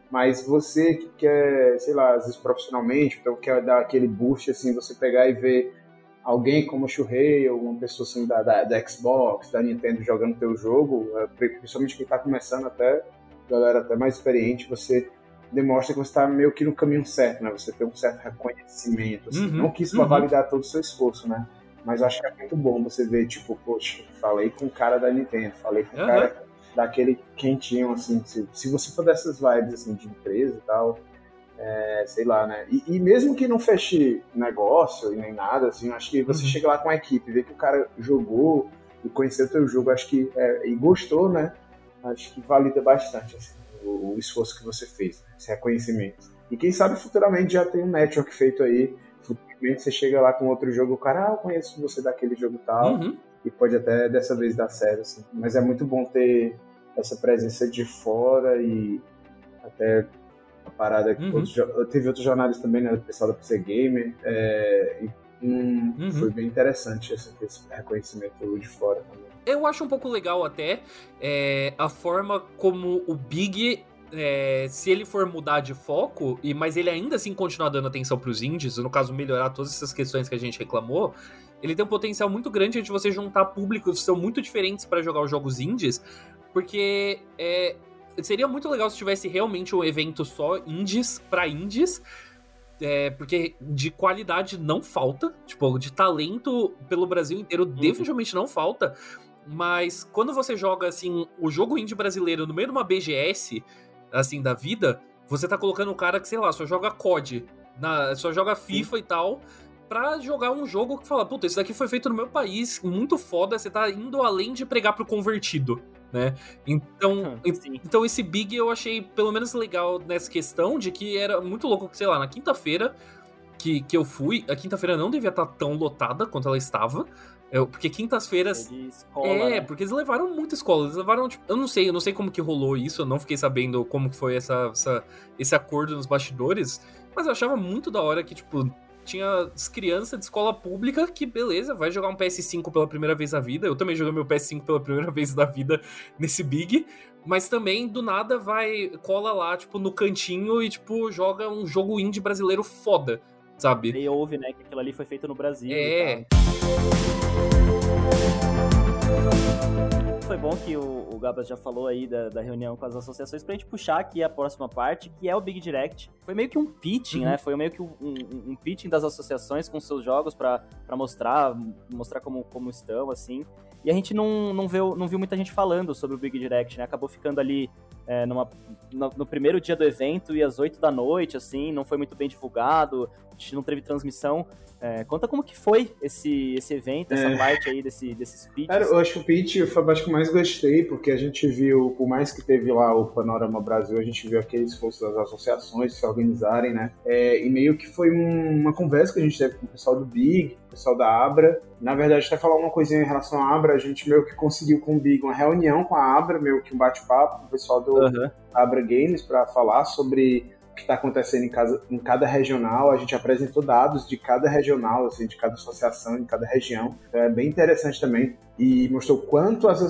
mas você que quer, sei lá, às vezes profissionalmente, então quer dar aquele boost, assim, você pegar e ver alguém como o Shuhei ou uma pessoa assim da, da, da, Xbox, da Nintendo jogando teu jogo, é, principalmente quem está começando até, galera até mais experiente, você demonstra que você está meio que no caminho certo, né? Você tem um certo reconhecimento, assim. uhum, não que isso uhum. validar todo o seu esforço, né? Mas acho que é muito bom você ver, tipo, poxa, falei com o cara da Nintendo, falei com o uhum. cara daquele quentinho, assim, se, se você for dessas vibes, assim, de empresa e tal, é, sei lá, né? E, e, mesmo que não feche negócio e nem nada, assim, acho que você uhum. chega lá com a equipe, vê que o cara jogou e conheceu o teu jogo, acho que, é, e gostou, né? Acho que valida bastante, assim, o, o esforço que você fez, né? esse reconhecimento. E quem sabe futuramente já tem um network feito aí, futuramente você chega lá com outro jogo, o cara, ah, eu conheço você daquele jogo tal, uhum e pode até dessa vez dar certo. Assim. Mas é muito bom ter essa presença de fora e até a parada que uhum. outros, teve outros jornais também, né, do pessoal da PC Gamer, é, e, hum, uhum. foi bem interessante esse, esse, reconhecimento de fora também. Eu acho um pouco legal até é, a forma como o Big é, se ele for mudar de foco, e mas ele ainda assim continuar dando atenção para os indies, no caso melhorar todas essas questões que a gente reclamou, ele tem um potencial muito grande de você juntar públicos que são muito diferentes para jogar os jogos indies, porque é, seria muito legal se tivesse realmente um evento só indies para indies, É, porque de qualidade não falta, tipo, de talento pelo Brasil inteiro uhum. definitivamente não falta. Mas quando você joga, assim, o jogo indie brasileiro no meio de uma BGS, assim, da vida, você tá colocando um cara que, sei lá, só joga COD, na, só joga FIFA Sim. e tal, pra jogar um jogo que fala, puta, isso daqui foi feito no meu país, muito foda, você tá indo além de pregar pro convertido, né? Então, Sim. então esse Big eu achei pelo menos legal nessa questão de que era muito louco sei lá, na quinta-feira que, que eu fui, a quinta-feira não devia estar tá tão lotada quanto ela estava, eu, porque quintas-feiras. É, é né? porque eles levaram muita escola. Eles levaram, tipo, eu não sei, eu não sei como que rolou isso, eu não fiquei sabendo como que foi essa, essa, esse acordo nos bastidores. Mas eu achava muito da hora que, tipo, tinha crianças de escola pública que, beleza, vai jogar um PS5 pela primeira vez na vida. Eu também joguei meu PS5 pela primeira vez na vida nesse Big. Mas também, do nada, vai, cola lá, tipo, no cantinho e, tipo, joga um jogo indie brasileiro foda, sabe? E ouve, né, que aquilo ali foi feito no Brasil. É. Foi bom que o, o Gabas já falou aí da, da, reunião com as associações pra gente puxar aqui a próxima parte, que é o Big Direct. Foi meio que um pitching, uhum. né? Foi meio que um, um, um, pitching das associações com seus jogos para mostrar, mostrar como, como estão, assim. E a gente não, não, viu, não viu muita gente falando sobre o Big Direct, né? Acabou ficando ali é, numa, no, no, primeiro dia do evento e às 8 da noite, assim, não foi muito bem divulgado, a gente não teve transmissão. É, conta como que foi esse, esse evento, essa é. parte aí desse, desses pitches. Cara, eu acho que o pitch foi a que mais gostei, porque a gente viu, por mais que teve lá o Panorama Brasil, a gente viu aquele esforço das associações se organizarem, né? É, e meio que foi um, uma conversa que a gente teve com o pessoal do Big, pessoal da Abra. Na verdade, até falar uma coisinha em relação à Abra, a gente meio que conseguiu com o Big uma reunião com a Abra, meio que um bate-papo com o pessoal do uhum. Abra Games para falar sobre que está acontecendo em, casa, em cada regional. A gente apresentou dados de cada regional, assim, de cada associação, de cada região. Então, é bem interessante também e mostrou quanto as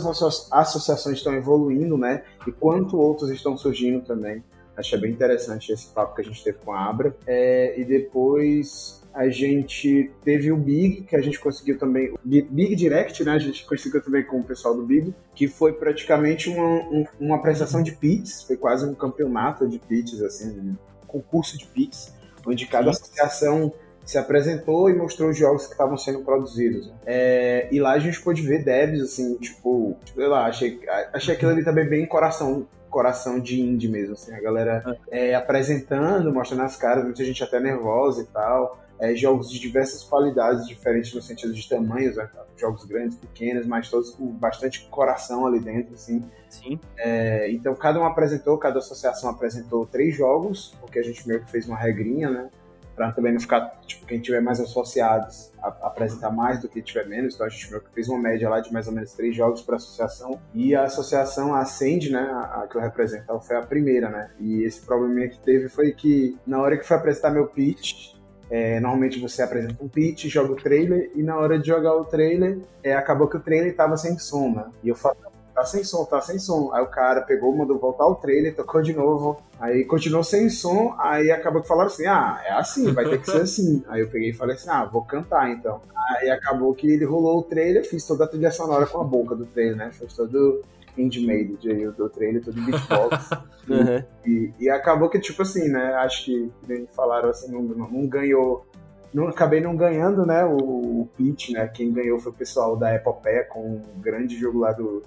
associações estão evoluindo, né? E quanto outros estão surgindo também. Achei bem interessante esse papo que a gente teve com a Abra. É, e depois a gente teve o Big, que a gente conseguiu também, Big Direct, né? A gente conseguiu também com o pessoal do Big, que foi praticamente uma, um, uma apresentação de pits, foi quase um campeonato de pits, assim, um concurso de pits, onde cada Sim. associação se apresentou e mostrou os jogos que estavam sendo produzidos. É, e lá a gente pôde ver devs, assim, tipo, sei lá, achei, achei aquilo ali também bem coração coração de indie mesmo, assim, a galera é, apresentando, mostrando as caras, muita gente até nervosa e tal, é, jogos de diversas qualidades diferentes no sentido de tamanhos, né? jogos grandes, pequenos, mas todos com bastante coração ali dentro, assim. Sim. É, então cada um apresentou, cada associação apresentou três jogos, porque a gente meio que fez uma regrinha, né? Para também não ficar, tipo, quem tiver mais associados a, apresentar mais do que tiver menos. Então a gente meio que fez uma média lá de mais ou menos três jogos para associação. E a associação Ascend, né, a, a que eu representava, foi a primeira, né? E esse probleminha que teve foi que na hora que foi apresentar meu pitch, é, normalmente você apresenta um pitch, joga o trailer, e na hora de jogar o trailer, é, acabou que o trailer tava sem som, né? E eu falei, tá sem som, tá sem som. Aí o cara pegou, mandou voltar o trailer, tocou de novo, aí continuou sem som, aí acabou que falaram assim, ah, é assim, vai ter que ser assim. Aí eu peguei e falei assim, ah, vou cantar então. Aí acabou que ele rolou o trailer, fiz toda a trilha sonora com a boca do trailer, né? Fez todo handmade de, do trailer, todo beatbox. uhum. e, e, acabou que, tipo assim, né? Acho que, nem falaram assim, não, não ganhou. Não, acabei não ganhando, né? O, o pitch, né? Quem ganhou foi o pessoal da Epopeia com o um grande jogo lá do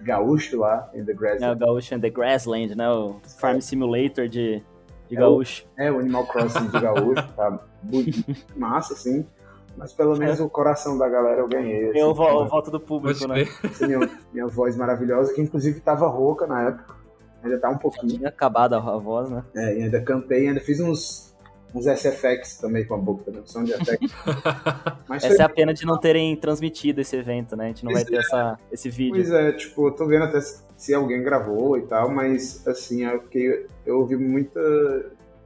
Gaúcho lá, em The Grassland. É, o Gaúcho in The Grassland, né? O Farm Simulator de, de é Gaúcho. O, é, o Animal Crossing de Gaúcho, tá? Massa, assim. Mas pelo menos é. o coração da galera eu ganhei. Assim, eu vo voto do público, né? Minha, minha, voz maravilhosa, que inclusive tava rouca na época. Ainda tá um pouquinho. Já tinha acabado a, voz, né? É, e ainda cantei, ainda fiz uns, uns SFX também com a boca, também, som de effects. Mas essa foi... é a pena de não terem transmitido esse evento, né? A gente não pois vai ter é. essa, esse vídeo. Pois é, tipo, eu tô vendo até se alguém gravou e tal, mas assim, eu, fiquei, eu ouvi muita.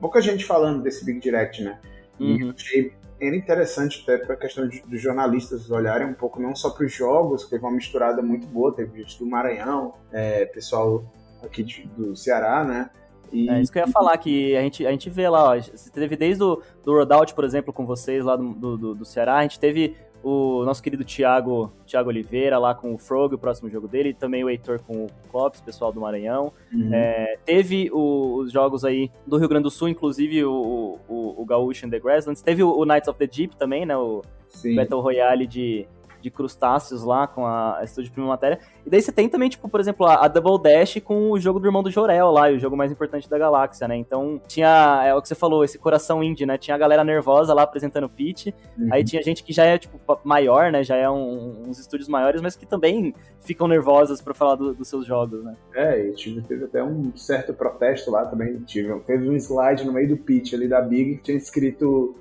pouca gente falando desse Big Direct, né? E uhum. eu achei era interessante até para a questão dos jornalistas olharem um pouco não só para os jogos, que teve uma misturada muito boa, teve gente do Maranhão, é, pessoal aqui de, do Ceará, né? E... É isso que eu ia falar, que a gente, a gente vê lá, ó, teve desde o do Rodout, por exemplo, com vocês lá do, do, do Ceará, a gente teve o nosso querido Thiago, Thiago Oliveira lá com o Frog, o próximo jogo dele, também o Heitor com o Clopes, pessoal do Maranhão. Uhum. É, teve o, os jogos aí do Rio Grande do Sul, inclusive o, o, o Gaúcho and the Grasslands. Teve o, o Knights of the Deep também, né? O Sim. Battle Royale de, de crustáceos lá com a, a Estúdio Prima Matéria. E daí você tem também, tipo, por exemplo, a, a, Double Dash com o jogo do irmão do Jorel lá, o jogo mais importante da galáxia, né? Então tinha, é o que você falou, esse coração indie, né? Tinha a galera nervosa lá apresentando o pitch, uhum. aí tinha gente que já é, tipo, maior, né? Já é um, uns estúdios maiores, mas que também ficam nervosas para falar do, dos seus jogos, né? É, e tive, teve até um certo protesto lá também. Tive, teve um slide no meio do pitch ali da Big que tinha escrito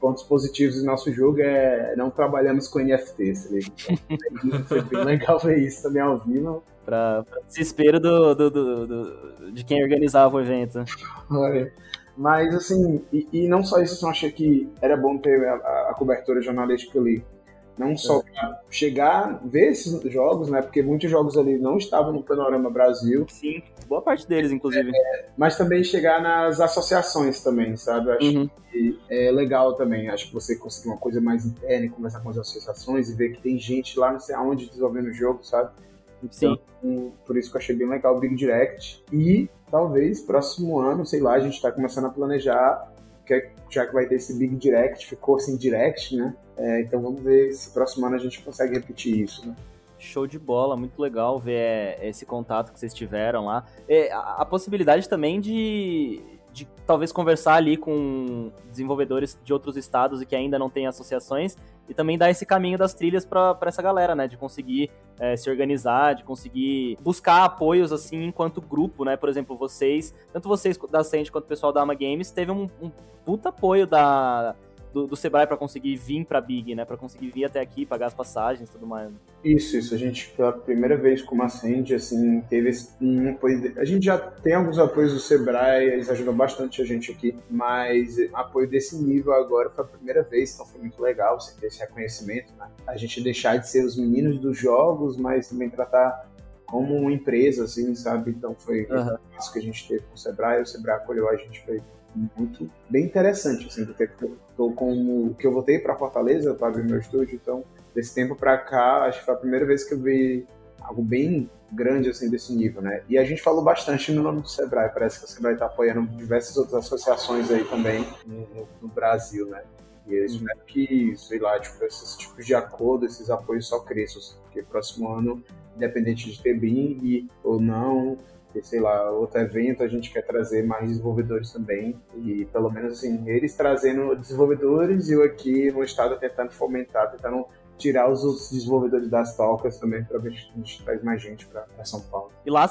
pontos positivos do nosso jogo é não trabalhamos com NFTs. Tá então, foi bem legal ver isso também ao vivo. Pra, pra desespero do, do, do, do, de quem organizava o evento. Mas, assim, e, e, não só isso, eu achei que era bom ter a, a cobertura jornalística ali. Não só é. chegar, ver esses jogos, né? Porque muitos jogos ali não estavam no Panorama Brasil. Sim, boa parte deles, inclusive. É, mas também chegar nas associações também, sabe? Acho uhum. que é legal também. Acho que você conseguir uma coisa mais interna, conversar com as associações e ver que tem gente lá não sei aonde desenvolvendo o jogo, sabe? Então, Sim. por isso que eu achei bem legal o Big Direct. E talvez próximo ano, sei lá, a gente está começando a planejar que já que vai ter esse Big Direct, ficou sem Direct, né? É, então vamos ver se próximo ano a gente consegue repetir isso, né? Show de bola, muito legal ver é, esse contato que vocês tiveram lá. É, a, a possibilidade também de, de talvez conversar ali com desenvolvedores de outros estados e que ainda não têm associações e também dar esse caminho das trilhas para essa galera, né? De conseguir é, se organizar, de conseguir buscar apoios assim enquanto grupo, né? Por exemplo, vocês, tanto vocês da Send quanto o pessoal da Ama Games, teve um, um puta apoio da do, do Sebrae para conseguir vir para Big, né? Para conseguir vir até aqui, pagar as passagens e tudo mais. Isso, isso. A gente, pela primeira vez com a Ascend, assim, teve um apoio. A gente já tem alguns apoios do Sebrae, eles ajudam bastante a gente aqui, mas apoio desse nível agora foi a primeira vez, então foi muito legal você ter esse reconhecimento, né? A gente deixar de ser os meninos dos jogos, mas também tratar como uma empresa, assim, sabe? Então foi uhum. isso que a gente teve com o Sebrae, o Sebrae acolheu a gente, foi muito bem interessante, assim, porque eu tô com que eu voltei para Fortaleza para abrir meu estúdio, então desse tempo para cá, acho que foi a primeira vez que eu vi algo bem grande assim desse nível, né? E a gente falou bastante no nome do Sebrae, parece que o Sebrae está apoiando diversas outras associações aí também no, no Brasil, né? E eu espero uhum. que, sei lá, tipo, esses tipos de acordo, esses apoios só cresçam, porque próximo ano, independente de ter BIM ou não, porque, sei lá, outro evento a gente quer trazer mais desenvolvedores também. E pelo menos assim, eles trazendo desenvolvedores e eu aqui no estado tentando fomentar, tentando tirar os outros desenvolvedores das tocas também para ver se a gente traz mais gente para São Paulo. E lá,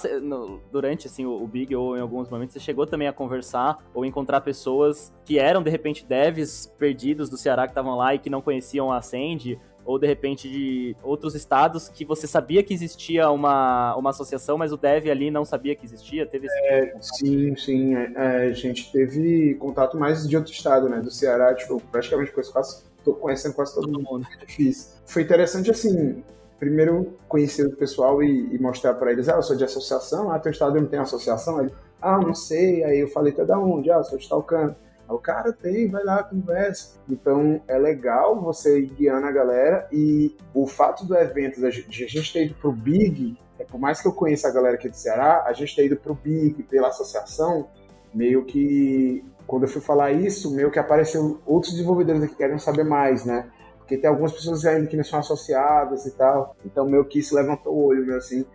durante assim, o Big ou em alguns momentos, você chegou também a conversar ou encontrar pessoas que eram de repente devs perdidos do Ceará que estavam lá e que não conheciam a Ascend ou de repente de outros estados que você sabia que existia uma, uma associação, mas o dev ali não sabia que existia? Teve esse é, tipo Sim, sim. É, é, a gente teve contato mais de outro estado, né? Do Ceará, tipo, praticamente quase, quase tô conhecendo quase todo, todo mundo. É difícil. Foi interessante assim. Primeiro, conhecer o pessoal e, e mostrar para eles: ah, eu sou de associação, ah, teu estado não tem associação? Aí, ah, não sei. Aí eu falei: tá da onde? Ah, sou de tal canto. O cara tem, vai lá, conversa. Então é legal você ir guiando a galera e o fato do evento, de a gente ter ido pro Big, é, por mais que eu conheça a galera aqui do Ceará, a gente ter ido pro Big pela associação, meio que quando eu fui falar isso, meio que apareceu outros desenvolvedores que querem saber mais, né? Porque tem algumas pessoas ainda que não são associadas e tal. Então meio que isso levantou o olho, meu assim.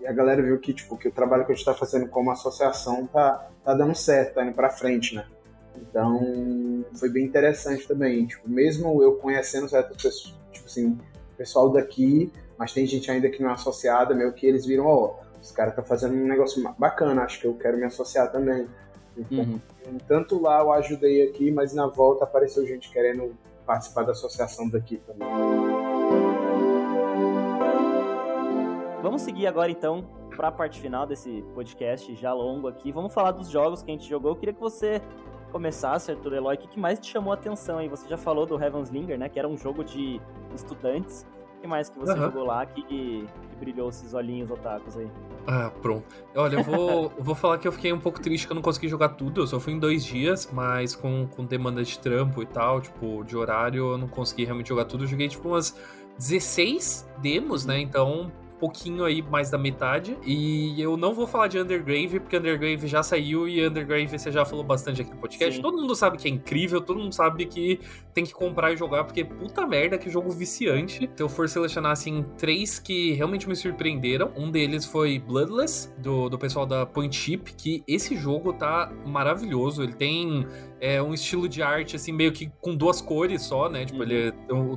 E a galera viu que, tipo, que o trabalho que a gente tá fazendo como associação tá, tá dando certo, tá indo pra frente, né? Então, foi bem interessante também. Tipo, mesmo eu conhecendo certas pessoas, tipo assim, pessoal daqui, mas tem gente ainda que não é associada, meio que eles viram, ó, oh, os caras tá fazendo um negócio bacana, acho que eu quero me associar também. Então, uhum. Tanto lá eu ajudei aqui, mas na volta apareceu gente querendo participar da associação daqui também. Vamos seguir agora então para a parte final desse podcast já longo aqui. Vamos falar dos jogos que a gente jogou. Eu queria que você começasse, Arthur Eloy, o que mais te chamou a atenção aí? Você já falou do Heaven's Linger, né? Que era um jogo de estudantes. que mais que você uhum. jogou lá que, que brilhou esses olhinhos otakus aí? Ah, pronto. Olha, eu vou, eu vou falar que eu fiquei um pouco triste que eu não consegui jogar tudo. Eu só fui em dois dias, mas com, com demanda de trampo e tal, tipo, de horário, eu não consegui realmente jogar tudo. Eu joguei, tipo, umas 16 demos, né? Então, pouquinho aí, mais da metade. E eu não vou falar de Undergrave, porque Undergrave já saiu e Undergrave você já falou bastante aqui no podcast. Sim. Todo mundo sabe que é incrível, todo mundo sabe que tem que comprar e jogar, porque puta merda, que jogo viciante. Se eu for selecionar, assim, três que realmente me surpreenderam, um deles foi Bloodless, do, do pessoal da Point Chip, que esse jogo tá maravilhoso. Ele tem é, um estilo de arte, assim, meio que com duas cores só, né? Tipo, uhum. ele é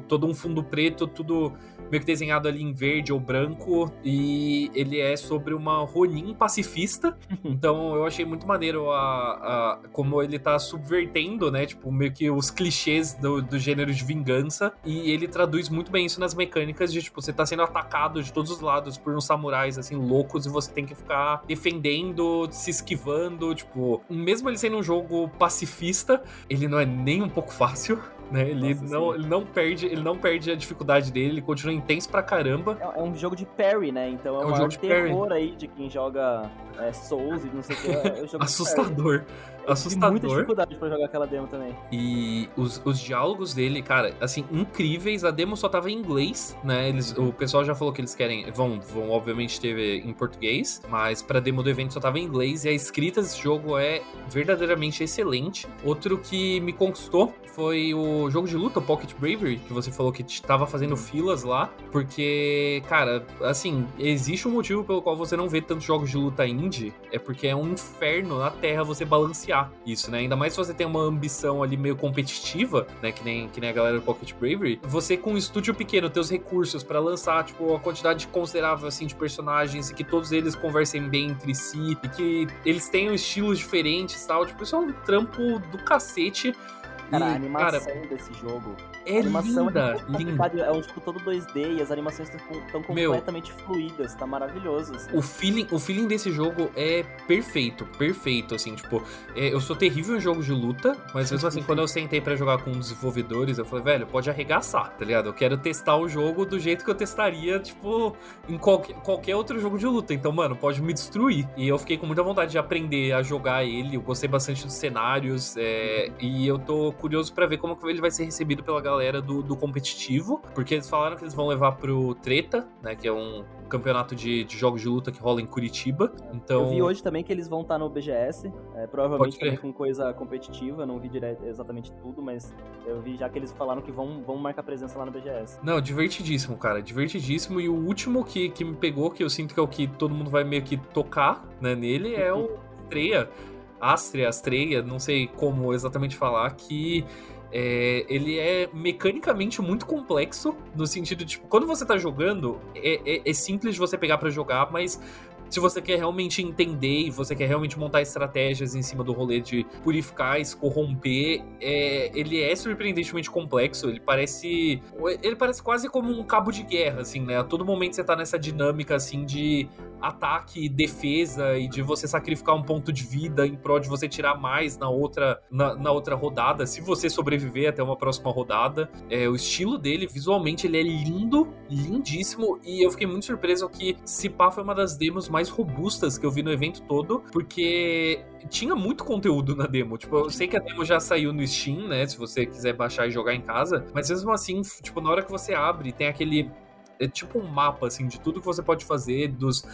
todo um fundo preto, tudo meio que desenhado ali em verde ou branco, e ele é sobre uma Ronin pacifista. então eu achei muito maneiro a, a, como ele tá subvertendo, né? Tipo, meio que os clichês do, do gênero de vingança. E ele traduz muito bem isso nas mecânicas de, tipo, você tá sendo atacado de todos os lados por uns samurais, assim, loucos, e você tem que ficar defendendo, se esquivando, tipo, mesmo ele sendo um jogo pacifista, ele não é nem um pouco fácil. Né? Ele, Nossa, não, ele, não perde, ele não perde a dificuldade dele, ele continua intenso pra caramba. É, é um jogo de parry, né? Então é, é um jogo de terror parry. aí de quem joga é, Souls e não sei o que. É, é Assustador assustador. muita dificuldade pra jogar aquela demo também. E os, os diálogos dele, cara, assim, incríveis. A demo só tava em inglês, né? Eles, o pessoal já falou que eles querem. Vão, vão obviamente ter em português, mas pra demo do evento só tava em inglês. E a escrita desse jogo é verdadeiramente excelente. Outro que me conquistou foi o jogo de luta, Pocket Bravery, que você falou que tava fazendo filas lá, porque, cara, assim, existe um motivo pelo qual você não vê tantos jogos de luta indie, é porque é um inferno na Terra você balancear isso, né? Ainda mais se você tem uma ambição ali meio competitiva, né? Que nem, que nem a galera do Pocket Bravery. Você com um estúdio pequeno, ter os recursos para lançar, tipo, a quantidade considerável, assim, de personagens e que todos eles conversem bem entre si e que eles tenham estilos diferentes e tal. Tipo, isso é um trampo do cacete. Cara, e, a animação cara, desse jogo é linda, é linda. É um jogo todo 2D e as animações estão completamente Meu, fluídas, tá maravilhoso. Assim. O feeling, o feeling desse jogo é perfeito, perfeito, assim, tipo, é, eu sou terrível em jogos de luta, mas mesmo assim, quando eu sentei para jogar com desenvolvedores, eu falei, velho, pode arregaçar, tá ligado? Eu quero testar o jogo do jeito que eu testaria, tipo, em qualquer, qualquer outro jogo de luta. Então, mano, pode me destruir. E eu fiquei com muita vontade de aprender a jogar ele, eu gostei bastante dos cenários, é, e eu tô curioso para ver como ele vai ser recebido pela galera galera do, do competitivo, porque eles falaram que eles vão levar pro Treta, né? Que é um campeonato de, de jogos de luta que rola em Curitiba. Então... Eu vi hoje também que eles vão estar tá no BGS, é, provavelmente também com coisa competitiva, não vi direto, exatamente tudo, mas eu vi já que eles falaram que vão, vão marcar presença lá no BGS. Não, divertidíssimo, cara, divertidíssimo. E o último que, que me pegou, que eu sinto que é o que todo mundo vai meio que tocar né, nele, é o Astreia. Astrea, Astreia, não sei como exatamente falar, que é, ele é mecanicamente muito complexo, no sentido de, tipo, quando você tá jogando, é, é, é simples você pegar para jogar, mas se você quer realmente entender e você quer realmente montar estratégias em cima do rolê de purificar, corromper, é, ele é surpreendentemente complexo. Ele parece. Ele parece quase como um cabo de guerra, assim, né? A todo momento você tá nessa dinâmica, assim, de ataque defesa e de você sacrificar um ponto de vida em prol de você tirar mais na outra, na, na outra rodada, se você sobreviver até uma próxima rodada. É, o estilo dele, visualmente, ele é lindo, lindíssimo, e eu fiquei muito surpreso que se pá foi uma das demos mais mais robustas que eu vi no evento todo, porque tinha muito conteúdo na demo. Tipo, eu sei que a demo já saiu no Steam, né? Se você quiser baixar e jogar em casa, mas mesmo assim, tipo, na hora que você abre, tem aquele é tipo um mapa, assim, de tudo que você pode fazer, dos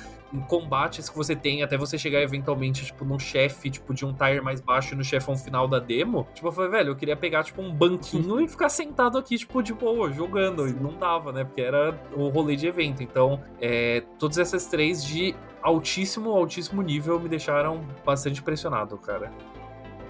combates que você tem, até você chegar eventualmente, tipo, num chefe, tipo, de um tire mais baixo no chefão final da demo. Tipo, eu falei, velho, eu queria pegar, tipo, um banquinho e ficar sentado aqui, tipo, de boa, jogando. E não dava, né? Porque era o rolê de evento. Então, é, todas essas três de altíssimo, altíssimo nível me deixaram bastante impressionado, cara.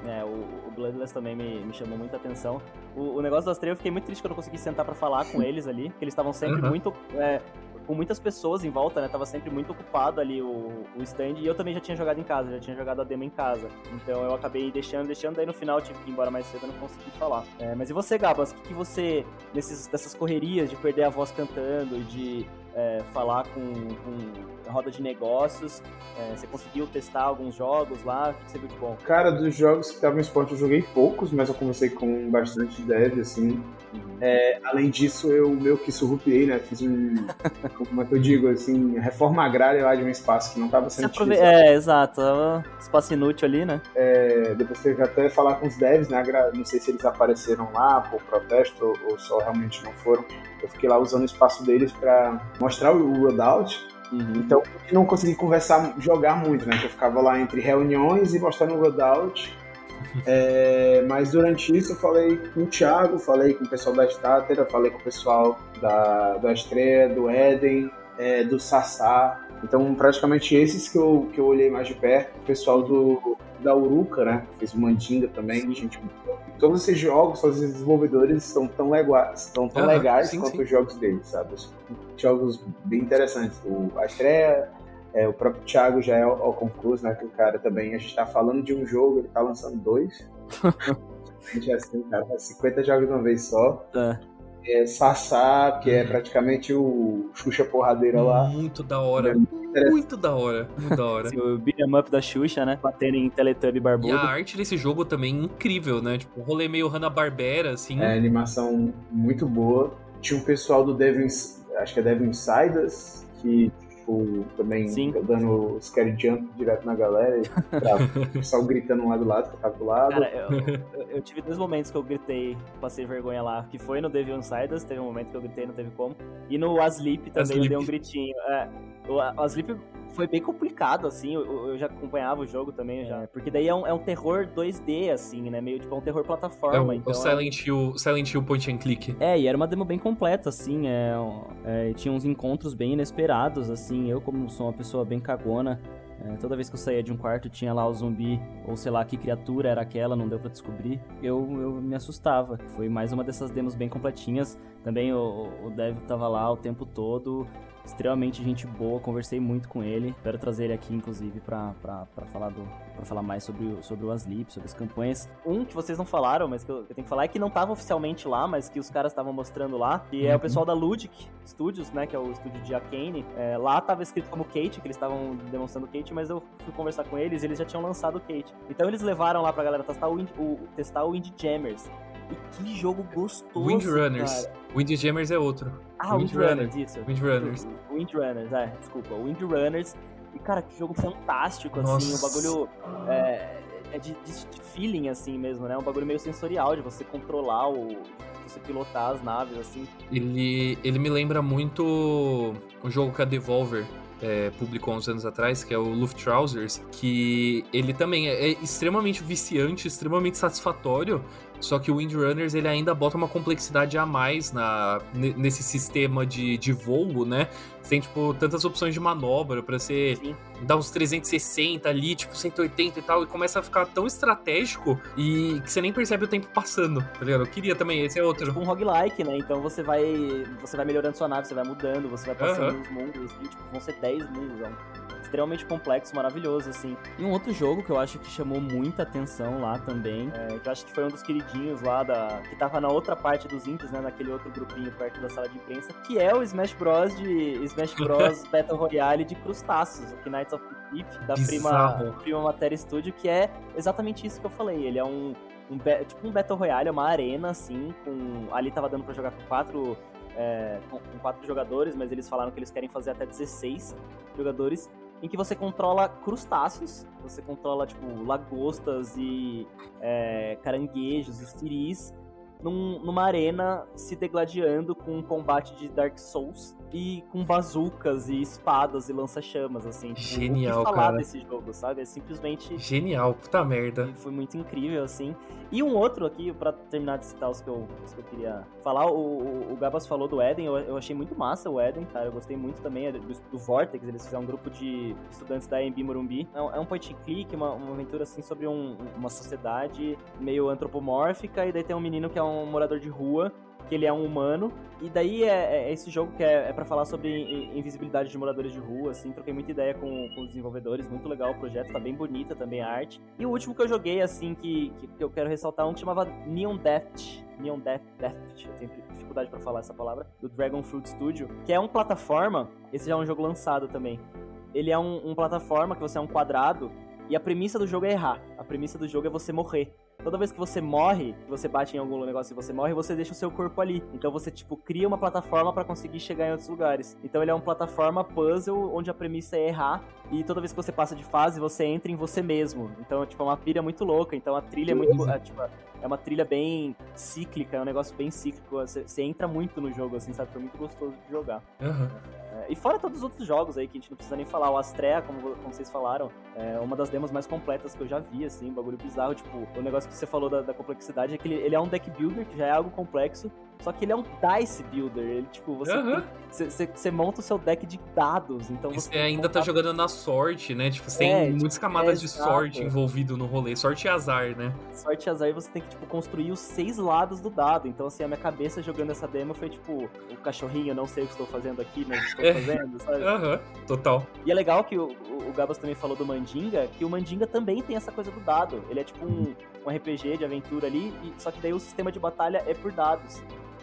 É, o, Bloodless também me, me chamou muita atenção. O, o negócio das trevas, eu fiquei muito triste que eu não consegui sentar para falar com eles ali, porque eles estavam sempre uhum. muito. É, com muitas pessoas em volta, né? Tava sempre muito ocupado ali o, o stand. E eu também já tinha jogado em casa, já tinha jogado a demo em casa. Então eu acabei deixando, deixando. Daí no final tive que ir embora mais cedo, não consegui falar. É, mas e você, Gabas? O que, que você, nesses, dessas correrias de perder a voz cantando, de é, falar com, com roda de negócios? É, você conseguiu testar alguns jogos lá? O que você viu de bom? Cara, dos jogos que estavam em esporte eu joguei poucos, mas eu conversei com bastante dev, assim. Uhum. É, além disso, eu meio que surrupiei, né? Fiz um. como é que eu digo, assim, reforma agrária lá de um espaço que não estava sendo aprove... É, exato. Espaço inútil ali, né? É, depois teve até falar com os devs, né? Não sei se eles apareceram lá por protesto ou só realmente não foram. Eu fiquei lá usando o espaço deles para mostrar o loadout. Uhum. Então, não consegui conversar, jogar muito, né? Eu ficava lá entre reuniões e mostrando o loadout é, mas durante isso eu falei com o Thiago, falei com o pessoal da Státera, falei com o pessoal da, da Estreia, do Éden, é, do Sassá. Então, praticamente esses que eu, que eu olhei mais de perto. O pessoal do, da Uruca, né? Fez o Mandinga também. Gente, todos esses jogos, todos esses desenvolvedores são tão legais, são tão legais sim, quanto sim. os jogos deles, sabe? Jogos bem interessantes. O, a Estreia é, o próprio Thiago já é ao, concurso, né? Que o cara também, a gente tá falando de um jogo, ele tá lançando dois. a gente é assim, cara, 50 jogos de uma vez só. É. É Sassá, que é praticamente o Xuxa Porradeira lá. Muito da hora. É muito, muito da hora. Muito da hora. O beat'em up da Xuxa, né? Batendo em Teletubby barbudo. E a arte desse jogo também é incrível, né? Tipo, um rolê meio Hanna-Barbera, assim. É, animação muito boa. Tinha um pessoal do Devil, acho que é Devil Insiders, que tipo, também Sim. dando scare jump direto na galera, o pessoal gritando lá do lado, que eu tava do lado. Cara, eu, eu, eu, tive dois momentos que eu gritei, passei vergonha lá, que foi no Devil Insiders, teve um momento que eu gritei, não teve como, e no Asleep também Asleep. eu dei um gritinho. É, o Asleep foi bem complicado, assim. Eu, eu, já acompanhava o jogo também, já. É, porque daí é um, é um terror 2D, assim, né? Meio tipo é um terror plataforma. É o, então, o Silent, Hill, Silent Hill Point and Click. É, e era uma demo bem completa, assim. É, é, tinha uns encontros bem inesperados, assim. Eu, como sou uma pessoa bem cagona, é, toda vez que eu saía de um quarto tinha lá o zumbi, ou sei lá que criatura era aquela, não deu para descobrir. Eu, eu me assustava. Foi mais uma dessas demos bem completinhas. Também o, o Dev tava lá o tempo todo extremamente gente boa, conversei muito com ele. Espero trazer ele aqui, inclusive, para falar do para falar mais sobre, sobre o Aslip, sobre as campanhas. Um que vocês não falaram, mas que eu, eu tenho que falar é que não estava oficialmente lá, mas que os caras estavam mostrando lá, e uhum. é o uhum. pessoal da Ludic Studios, né, que é o estúdio de Arcane. É, lá estava escrito como Kate, que eles estavam demonstrando Kate, mas eu fui conversar com eles e eles já tinham lançado Kate. Então eles levaram lá pra galera testar o, o, testar o Indie Jammers. E que jogo gostoso, Windrunners. cara. Windjammers é outro. Ah, Windrunners, isso. Windrunners. Windrunners, é, desculpa. Windrunners. E, cara, que jogo fantástico, Nossa. assim. Um bagulho... É, é de, de, feeling, assim, mesmo, né? Um bagulho meio sensorial, de você controlar o... Você pilotar as naves, assim. Ele, ele me lembra muito um jogo que a Devolver é, publicou uns anos atrás, que é o Luftrausers, que ele também é, é extremamente viciante, extremamente satisfatório, só que o Windrunners ele ainda bota uma complexidade a mais na, nesse sistema de, de voo, né? Você tem, tipo, tantas opções de manobra para você Sim. dar uns 360 ali, tipo, 180 e tal, e começa a ficar tão estratégico e que você nem percebe o tempo passando, tá ligado? Eu queria também, esse é outro. Tipo um roguelike, né? Então você vai você vai melhorando sua nave, você vai mudando, você vai passando uhum. os mundos, e, tipo, vão ser 10 mundos, é um extremamente complexo, maravilhoso, assim. E um outro jogo que eu acho que chamou muita atenção lá também, é, que eu acho que foi um dos queridinhos lá da. que tava na outra parte dos indies, né? Naquele outro grupinho perto da sala de imprensa, que é o Smash Bros. de. Smash Bros. Battle Royale de crustáceos, o Knights of the Deep, da prima, prima Matéria Studio, que é exatamente isso que eu falei. Ele é um. um tipo um Battle Royale, é uma arena, assim, com. Ali tava dando pra jogar com quatro é, com, com, quatro jogadores, mas eles falaram que eles querem fazer até 16 jogadores em que você controla crustáceos, você controla, tipo, lagostas e é, caranguejos e siris num, numa arena se degladiando com um combate de Dark Souls e com bazucas e espadas e lança-chamas, assim. Tipo, Genial, o que falar cara. desse jogo, sabe? É simplesmente... Genial, puta merda. Foi muito incrível, assim. E um outro aqui, para terminar de citar os que eu, os que eu queria falar, o, o, o, Gabas falou do Eden, eu, eu, achei muito massa o Eden, cara, eu gostei muito também do, do Vortex, eles fizeram um grupo de estudantes da AMB Morumbi. É um, é um point click, uma, uma aventura, assim, sobre um, uma sociedade meio antropomórfica, e daí tem um menino que é um morador de rua, que ele é um humano. E daí é, é esse jogo que é, é para falar sobre invisibilidade de moradores de rua, assim. Troquei muita ideia com, com os desenvolvedores, muito legal o projeto, tá bem bonita também a arte. E o último que eu joguei, assim, que, que, que eu quero ressaltar, um que chamava Neon Deft. Neon Deft, Deft, eu tenho dificuldade para falar essa palavra, do Dragon Fruit Studio, que é um plataforma, esse já é um jogo lançado também. Ele é um, um plataforma que você é um quadrado e a premissa do jogo é errar. A premissa do jogo é você morrer toda vez que você morre, que você bate em algum negócio e você morre, você deixa o seu corpo ali. Então você, tipo, cria uma plataforma para conseguir chegar em outros lugares. Então ele é uma plataforma puzzle onde a premissa é errar e toda vez que você passa de fase, você entra em você mesmo. Então, tipo, é uma pilha muito louca. Então a trilha é muito. É, tipo, é uma trilha bem cíclica, é um negócio bem cíclico. Você, você entra muito no jogo, assim, sabe? Foi muito gostoso de jogar. Uhum. É, e fora todos os outros jogos aí que a gente não precisa nem falar. O Astrea, como, como vocês falaram, é uma das demos mais completas que eu já vi, assim, um bagulho bizarro. Tipo, o negócio que você falou da, da complexidade é que ele, ele, é um deck builder, que já é algo complexo, só que ele é um dice builder. Ele, tipo, você, uhum. você, você, monta o seu deck de dados. Então você, você ainda tá jogando na sorte, né? Tipo, você é, tem muitas camadas é, de exato. sorte envolvido no rolê. Sorte e azar, né? Sorte e azar e você tem que, tipo, construir os seis lados do dado. Então, assim, a minha cabeça jogando essa demo foi, tipo, o cachorrinho, não sei o que estou fazendo aqui, mas estou fazendo, sabe? Aham, uhum. total. E é legal que o, o, o Gabas também falou do Mandinga, que o Mandinga também tem essa coisa do dado. Ele é tipo um, um RPG de aventura ali, e, só que daí o sistema de batalha é por dados.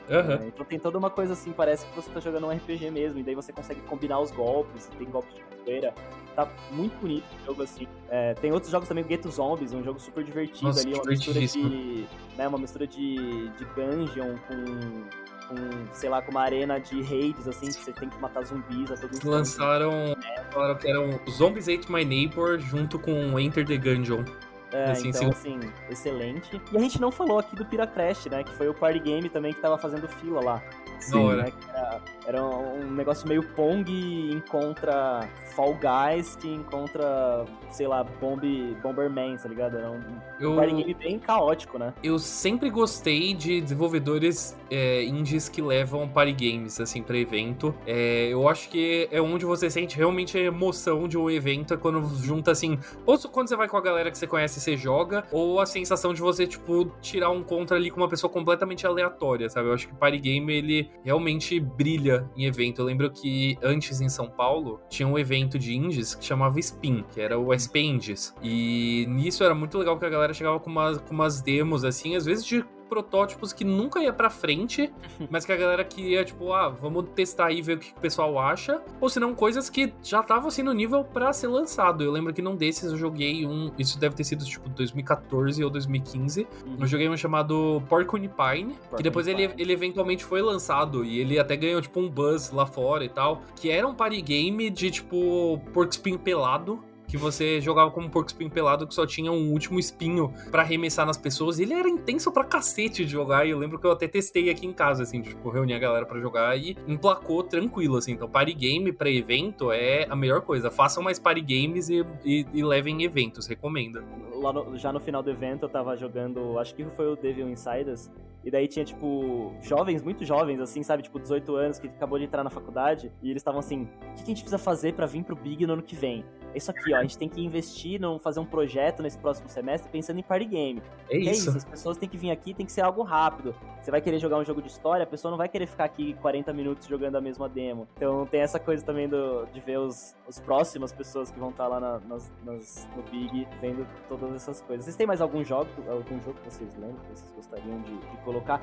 Uhum. É, então tem toda uma coisa assim, parece que você tá jogando um RPG mesmo, e daí você consegue combinar os golpes, tem golpes de capoeira. Tá muito bonito o jogo assim. É, tem outros jogos também, Ghetto Zombies, um jogo super divertido Nossa, ali, uma mistura de. Né, uma mistura de, de dungeon com com, sei lá, com uma arena de raids, assim, que você tem que matar zumbis a todo instante. Lançaram, falaram que eram Zombies Ate My Neighbor junto com Enter the Gungeon. É, assim, então, sim. assim, excelente. E a gente não falou aqui do Piracrash, né? Que foi o party game também que tava fazendo fila lá. Sim, né? Era, era, um negócio meio Pong encontra Fall Guys que encontra, sei lá, Bomb, Bomberman, tá ligado? Era um, eu, party game bem caótico, né? Eu sempre gostei de desenvolvedores é, indies que levam party games, assim, pra evento. É, eu acho que é onde você sente realmente a emoção de um evento, é quando junta, assim, ou quando você vai com a galera que você conhece você joga, ou a sensação de você, tipo, tirar um contra ali com uma pessoa completamente aleatória, sabe? Eu acho que party game, ele realmente brilha em evento. Eu lembro que antes em São Paulo tinha um evento de indies que chamava Spin, que era o SP Indies. E nisso era muito legal que a galera chegava com umas, com umas demos assim, às vezes de protótipos que nunca ia pra frente, mas que a galera queria, tipo, ah, vamos testar aí, ver o que o pessoal acha. Ou se não, coisas que já estavam assim no nível para ser lançado. Eu lembro que num desses eu joguei um. Isso deve ter sido tipo 2014 ou 2015. Uhum. Eu joguei um chamado Porcupine Pine, que depois ele, ele eventualmente foi lançado e ele até ganhou tipo um buzz lá fora e tal. Que era um party game de tipo Porco Spin pelado que você jogava como um porco espinho pelado que só tinha um último espinho para arremessar nas pessoas. E ele era intenso pra cacete de jogar. E eu lembro que eu até testei aqui em casa, assim, tipo, reuni a galera para jogar e emplacou tranquilo, assim. Então, party game pra evento é a melhor coisa. Façam mais party games e, e, e levem eventos, recomendo. Lá no, já no final do evento eu tava jogando, acho que foi o Devil Insiders. E daí tinha, tipo, jovens, muito jovens, assim, sabe? Tipo, 18 anos, que acabou de entrar na faculdade. E eles estavam assim: o que a gente precisa fazer para vir pro Big no ano que vem? É isso aqui, ó. A gente tem que investir, não fazer um projeto nesse próximo semestre pensando em party game. É isso. É isso. As pessoas têm que vir aqui, tem que ser algo rápido. Você vai querer jogar um jogo de história, a pessoa não vai querer ficar aqui 40 minutos jogando a mesma demo. Então tem essa coisa também do, de ver os, os próximas pessoas que vão estar lá na, nas, nas, no Big vendo todas essas coisas. Vocês têm mais algum jogo, algum jogo que vocês lembram, que vocês gostariam de, de colocar?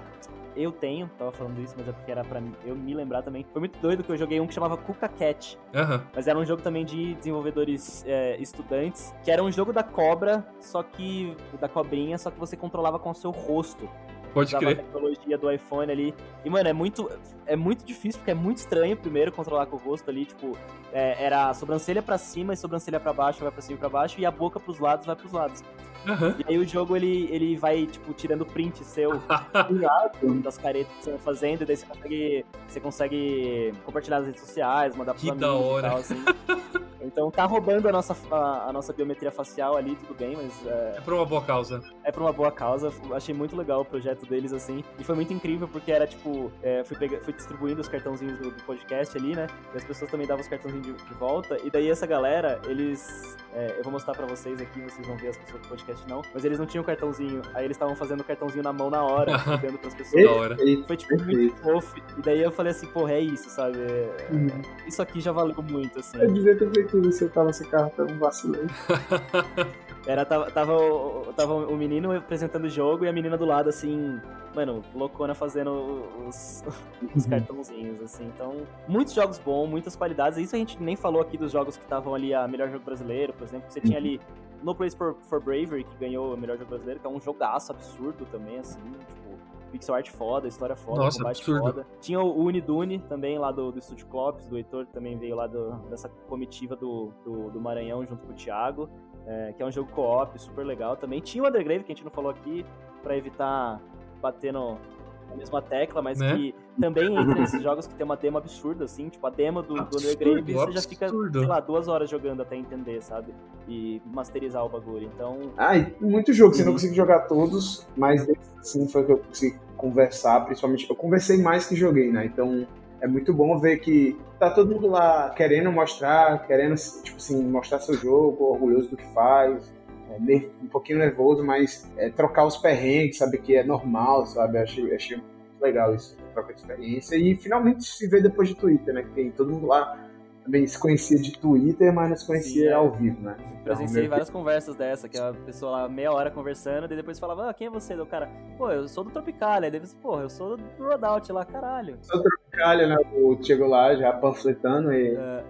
Eu tenho, tava falando isso, mas é porque era pra eu me lembrar também. Foi muito doido que eu joguei um que chamava Cuca Cat. Uhum. Mas era um jogo também de desenvolvedores é, estudantes, que era um jogo da cobra, só que. da cobrinha, só que você controlava com o seu rosto. Pode crer. a tecnologia do iPhone ali. E, mano, é muito, é muito difícil, porque é muito estranho primeiro controlar com o rosto ali. Tipo, é, era a sobrancelha para cima e sobrancelha para baixo, vai pra cima e pra baixo, e a boca pros lados vai pros lados. Uhum. E aí o jogo ele, ele vai, tipo, tirando print seu das caretas que você vai fazendo, e daí você consegue, você consegue compartilhar nas redes sociais, mandar pros que amigos da hora. e tal, assim. Então tá roubando a nossa, a, a, nossa biometria facial ali, tudo bem, mas. É, é por uma boa causa. É por uma boa causa. Achei muito legal o projeto deles, assim. E foi muito incrível porque era tipo. É, fui, pega, fui distribuindo os cartãozinhos do, do, podcast ali, né? E as pessoas também davam os cartãozinhos de, de volta. E daí essa galera, eles É, eu vou mostrar pra vocês aqui, vocês vão ver as pessoas do podcast não. Mas eles não tinham cartãozinho. Aí eles estavam fazendo o cartãozinho na mão na hora, dando pras pessoas. Da hora. Foi tipo muito fofo. E daí eu falei assim, porra, é isso, sabe? É- Uhum. Isso aqui já valeu muito, assim. Eu devia ter feito isso, eu tava sem cartão, vacilei. Era, tava, tava, o- tava o menino apresentando o jogo e a menina do lado, assim, mano, loucona fazendo os, os Uhum. cartãozinhos, assim. Então, muitos jogos bons, muitas qualidades. Isso a gente nem falou aqui dos jogos que estavam ali a melhor jogo brasileiro, por exemplo. Você tinha ali No Place for, for Bravery, que ganhou o melhor jogo brasileiro, que é um jogaço absurdo também, assim, tipo. Pixel art foda, história foda, Nossa, combate absurdo. foda. Tinha o Unidune também, lá do, do Estúdio Clopes, do Heitor, que também veio lá do- dessa comitiva do, do, do Maranhão junto com o Thiago é, que é um jogo co-op super legal também. Tinha o Undergrave, que a gente não falou aqui, pra evitar bater no, na mesma tecla, mas Né? que também entra nesses jogos que tem uma demo absurda, assim, tipo, a demo do, do Absurdo, Undergrave, você já fica, sei lá, duas horas jogando até entender, sabe? E masterizar o bagulho. Então, Ah, e muito jogo, você não Uhum. consegui jogar todos, mas assim foi que eu consegui conversar, principalmente. Eu conversei mais que joguei, né? Então é muito bom ver que tá todo mundo lá querendo mostrar, querendo, tipo assim, mostrar seu jogo, orgulhoso do que faz. é, um pouquinho nervoso, mas é, trocar os perrengues, sabe? Que é normal, sabe? Achei, achei legal isso, troca de experiência. E finalmente se vê depois de Twitter, né? Que tem todo mundo lá também se conhecia de Twitter, mas não se conhecia Sim, é. ao vivo, né? Então, presenciei que- várias conversas dessa, que a pessoa lá meia hora conversando, e depois falava, ah, quem é você? O cara, pô, eu sou do Tropicalia. Daí você, pô, eu sou do Rodout lá, caralho. Calha, né? O chegou lá já panfletando e É,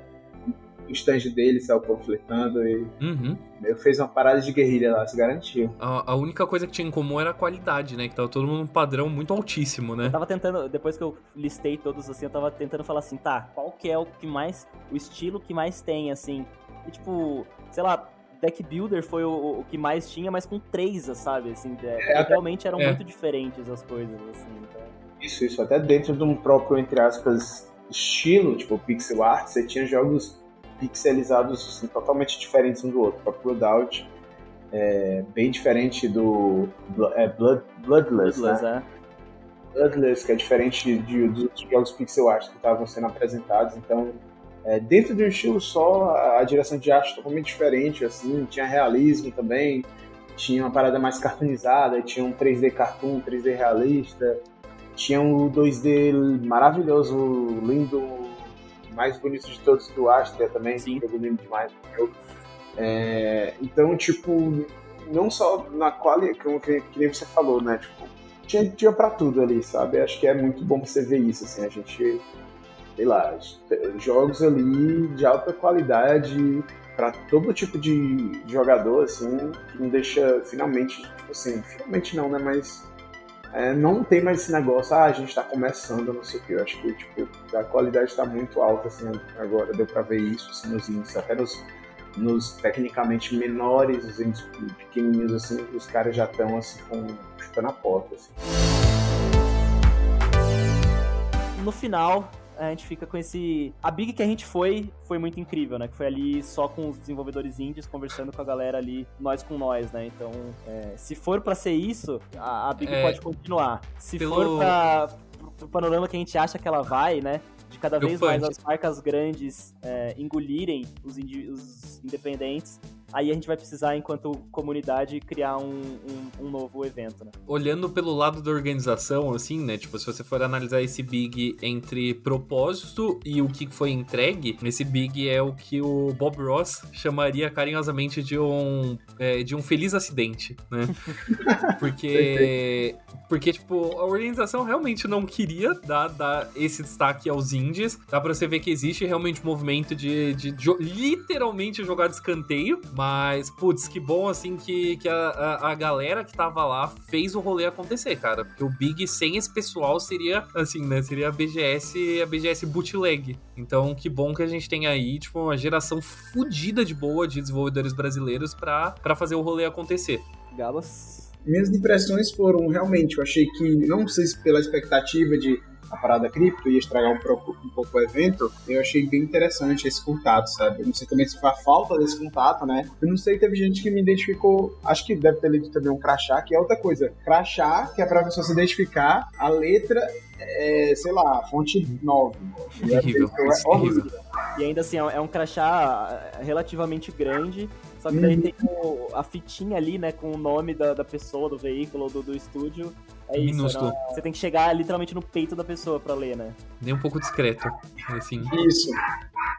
o stand dele saiu panfletando e Uhum. eu fez uma parada de guerrilha lá, se garantiu. A, a única coisa que tinha em comum era a qualidade, né? Que tava todo mundo num padrão muito altíssimo, né? Eu tava tentando, depois que eu listei todos assim, eu tava tentando falar assim, tá, qual que é o que mais, o estilo que mais tem, assim. E tipo, sei lá, Deck Builder foi o, o que mais tinha, mas com três, sabe, assim, é, É, realmente eram é. muito diferentes as coisas, assim, então. Isso, isso. Até dentro de um próprio, entre aspas, estilo, tipo pixel art, você tinha jogos pixelizados assim, totalmente diferentes um do outro. O próprio Bloodout é bem diferente do é, Blood, Bloodless, Bloodless, né? é. Bloodless, que é diferente de, dos outros jogos pixel art que estavam sendo apresentados. Então, é, dentro de um estilo só, a, a direção de arte totalmente diferente, assim, tinha realismo também, tinha uma parada mais cartoonizada, tinha um 3D cartoon, 3D realista, tinha um 2D maravilhoso, lindo, mais bonito de todos do Astria também, Sim. jogo lindo demais jogo. É, então, tipo, não só na qualidade, como que, que nem você falou, né? Tipo, tinha, tinha pra tudo ali, sabe? Acho que é muito bom você ver isso, assim, a gente, sei lá, jogos ali de alta qualidade pra todo tipo de jogador, assim, que não deixa, finalmente, tipo assim, finalmente não, né? Mas é, não tem mais esse negócio, ah, a gente tá começando, não sei o que. Eu acho que, tipo, a qualidade tá muito alta, assim, agora deu pra ver isso, assim, nos índices, até nos, nos tecnicamente menores, os índices pequenininhos, assim, os caras já estão, assim, com chutando a porta, assim. No final, a gente fica com esse. A Big que a gente foi, foi muito incrível, né? Que foi ali só com os desenvolvedores indies, conversando com a galera ali, nós com nós, né? Então, é, se for pra ser isso, a, a Big É, pode continuar. Se pelo- for pra, pro panorama que a gente acha que ela vai, né? De cada vez mais as marcas grandes é, engolirem os, os independentes, aí a gente vai precisar, enquanto comunidade, criar um, um- um novo evento, né? Olhando pelo lado da organização, assim, né? Tipo, se você for analisar esse Big entre propósito e o que foi entregue, esse Big é o que o Bob Ross chamaria carinhosamente de um, é, de um feliz acidente, né? Porque, porque, tipo, a organização realmente não queria dar, dar esse destaque aos indies. Dá pra você ver que existe realmente um movimento de, de jo- literalmente jogar de escanteio. Mas, putz, que bom, assim, que, que a, a, a galera que tava lá fez o rolê acontecer, cara. Porque o Big sem esse pessoal seria, assim, né? Seria a BGS, a BGS bootleg. Então, que bom que a gente tem aí, tipo, uma geração fodida de boa de desenvolvedores brasileiros pra, pra fazer o rolê acontecer. Gabas. Minhas impressões foram realmente, eu achei que, não sei se pela expectativa de a parada cripto ia estragar um pouco, um pouco o evento, eu achei bem interessante esse contato, sabe? Eu não sei também se foi a falta desse contato, né? Eu não sei, teve gente que me identificou, acho que deve ter lido também um crachá, que é outra coisa. Crachá, que é pra pessoa se identificar, a letra é, sei lá, fonte 9. E a Terrível, é horrível. E ainda assim, é um crachá relativamente grande, só que daí uhum. tem o, a fitinha ali, né, com o nome da, da pessoa, do veículo, do, do estúdio. É isso, Minúsculo. Não, você tem que chegar literalmente no peito da pessoa pra ler, né? Nem um pouco discreto, assim. Isso.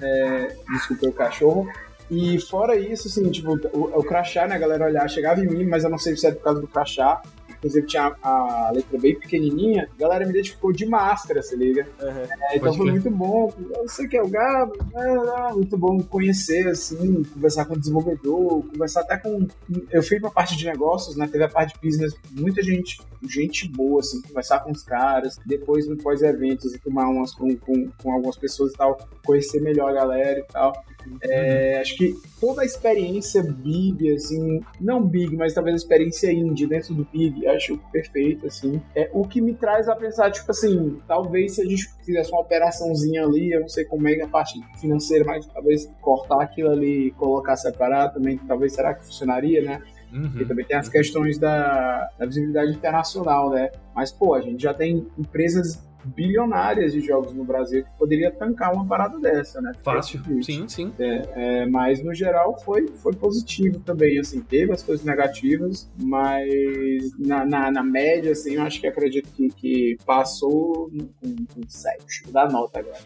É, desculpa o cachorro. E fora isso, assim, tipo, o, o crachá, né, a galera olhar, chegava em mim, mas eu não sei se é por causa do crachá, inclusive tinha a, letra bem pequenininha, a galera me identificou de máscara, se liga? Uhum. É, então foi muito bom. Você que é o Gabo, é, muito bom conhecer, assim, conversar com o desenvolvedor, conversar até com. Eu fui pra parte de negócios, né? Teve a parte de business, muita gente, gente boa, assim, conversar com os caras, depois no pós-eventos e tomar umas com, com, com algumas pessoas e tal, conhecer melhor a galera e tal. É, acho que toda a experiência Big, assim, não Big, mas talvez a experiência indie dentro do Big, acho perfeito, assim. É o que me traz a pensar, tipo assim, talvez se a gente fizesse uma operaçãozinha ali, eu não sei como é a parte financeira, mas talvez cortar aquilo ali e colocar separado também, talvez será que funcionaria, né? Uhum. E também tem as questões da, da visibilidade internacional, né? Mas, pô, a gente já tem empresas bilionárias de jogos no Brasil que poderia tancar uma parada dessa, né? Fácil, sim, sim. É, é, mas no geral foi, foi positivo também, assim, teve as coisas negativas, mas na, na, na média, assim, eu acho que acredito que, que passou com, com 7, vou dar nota agora.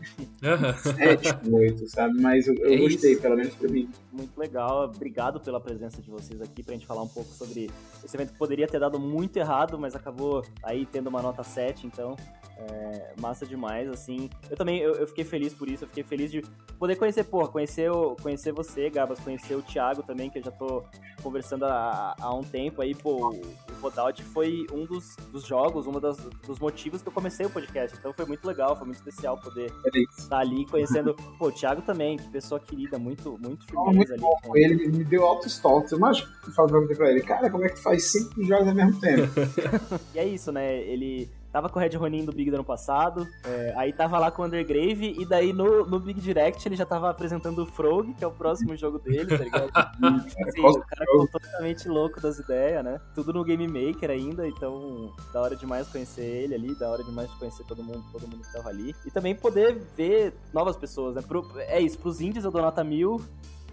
Uhum. 7, 8, sabe? Mas eu, eu é gostei, isso. pelo menos pra mim. Muito legal, obrigado pela presença de vocês aqui pra gente falar um pouco sobre esse evento poderia ter dado muito errado, mas acabou aí tendo uma nota 7, então é, massa demais, assim. Eu também, eu, eu, fiquei feliz por isso, eu fiquei feliz de poder conhecer, porra, conhecer, o, conhecer você, Gabas, conhecer o Thiago também, que eu já tô conversando há, há um tempo aí, pô, Rodaut foi um dos, dos jogos, um das, dos motivos que eu comecei o podcast, então foi muito legal, foi muito especial poder estar ali conhecendo, pô, o Thiago também, que pessoa querida, muito, muito feliz muito ali. Bom. Ele me deu altos toques, que eu pra, pra ele, cara, como é que faz cinco jogos ao mesmo tempo? e é isso, né, ele Tava com o Red Ronin do Big do ano passado. É, aí tava lá com o Undergrave. E daí no, no Big Direct ele já tava apresentando o Frog, que é o próximo jogo dele, tá ligado? assim, o cara ficou totalmente louco das ideias, né? Tudo no Game Maker ainda. Então, da hora demais conhecer ele ali. Da hora demais conhecer todo mundo, todo mundo que tava ali. E também poder ver novas pessoas, né? Pro, é isso, pros indies eu dou nota mil.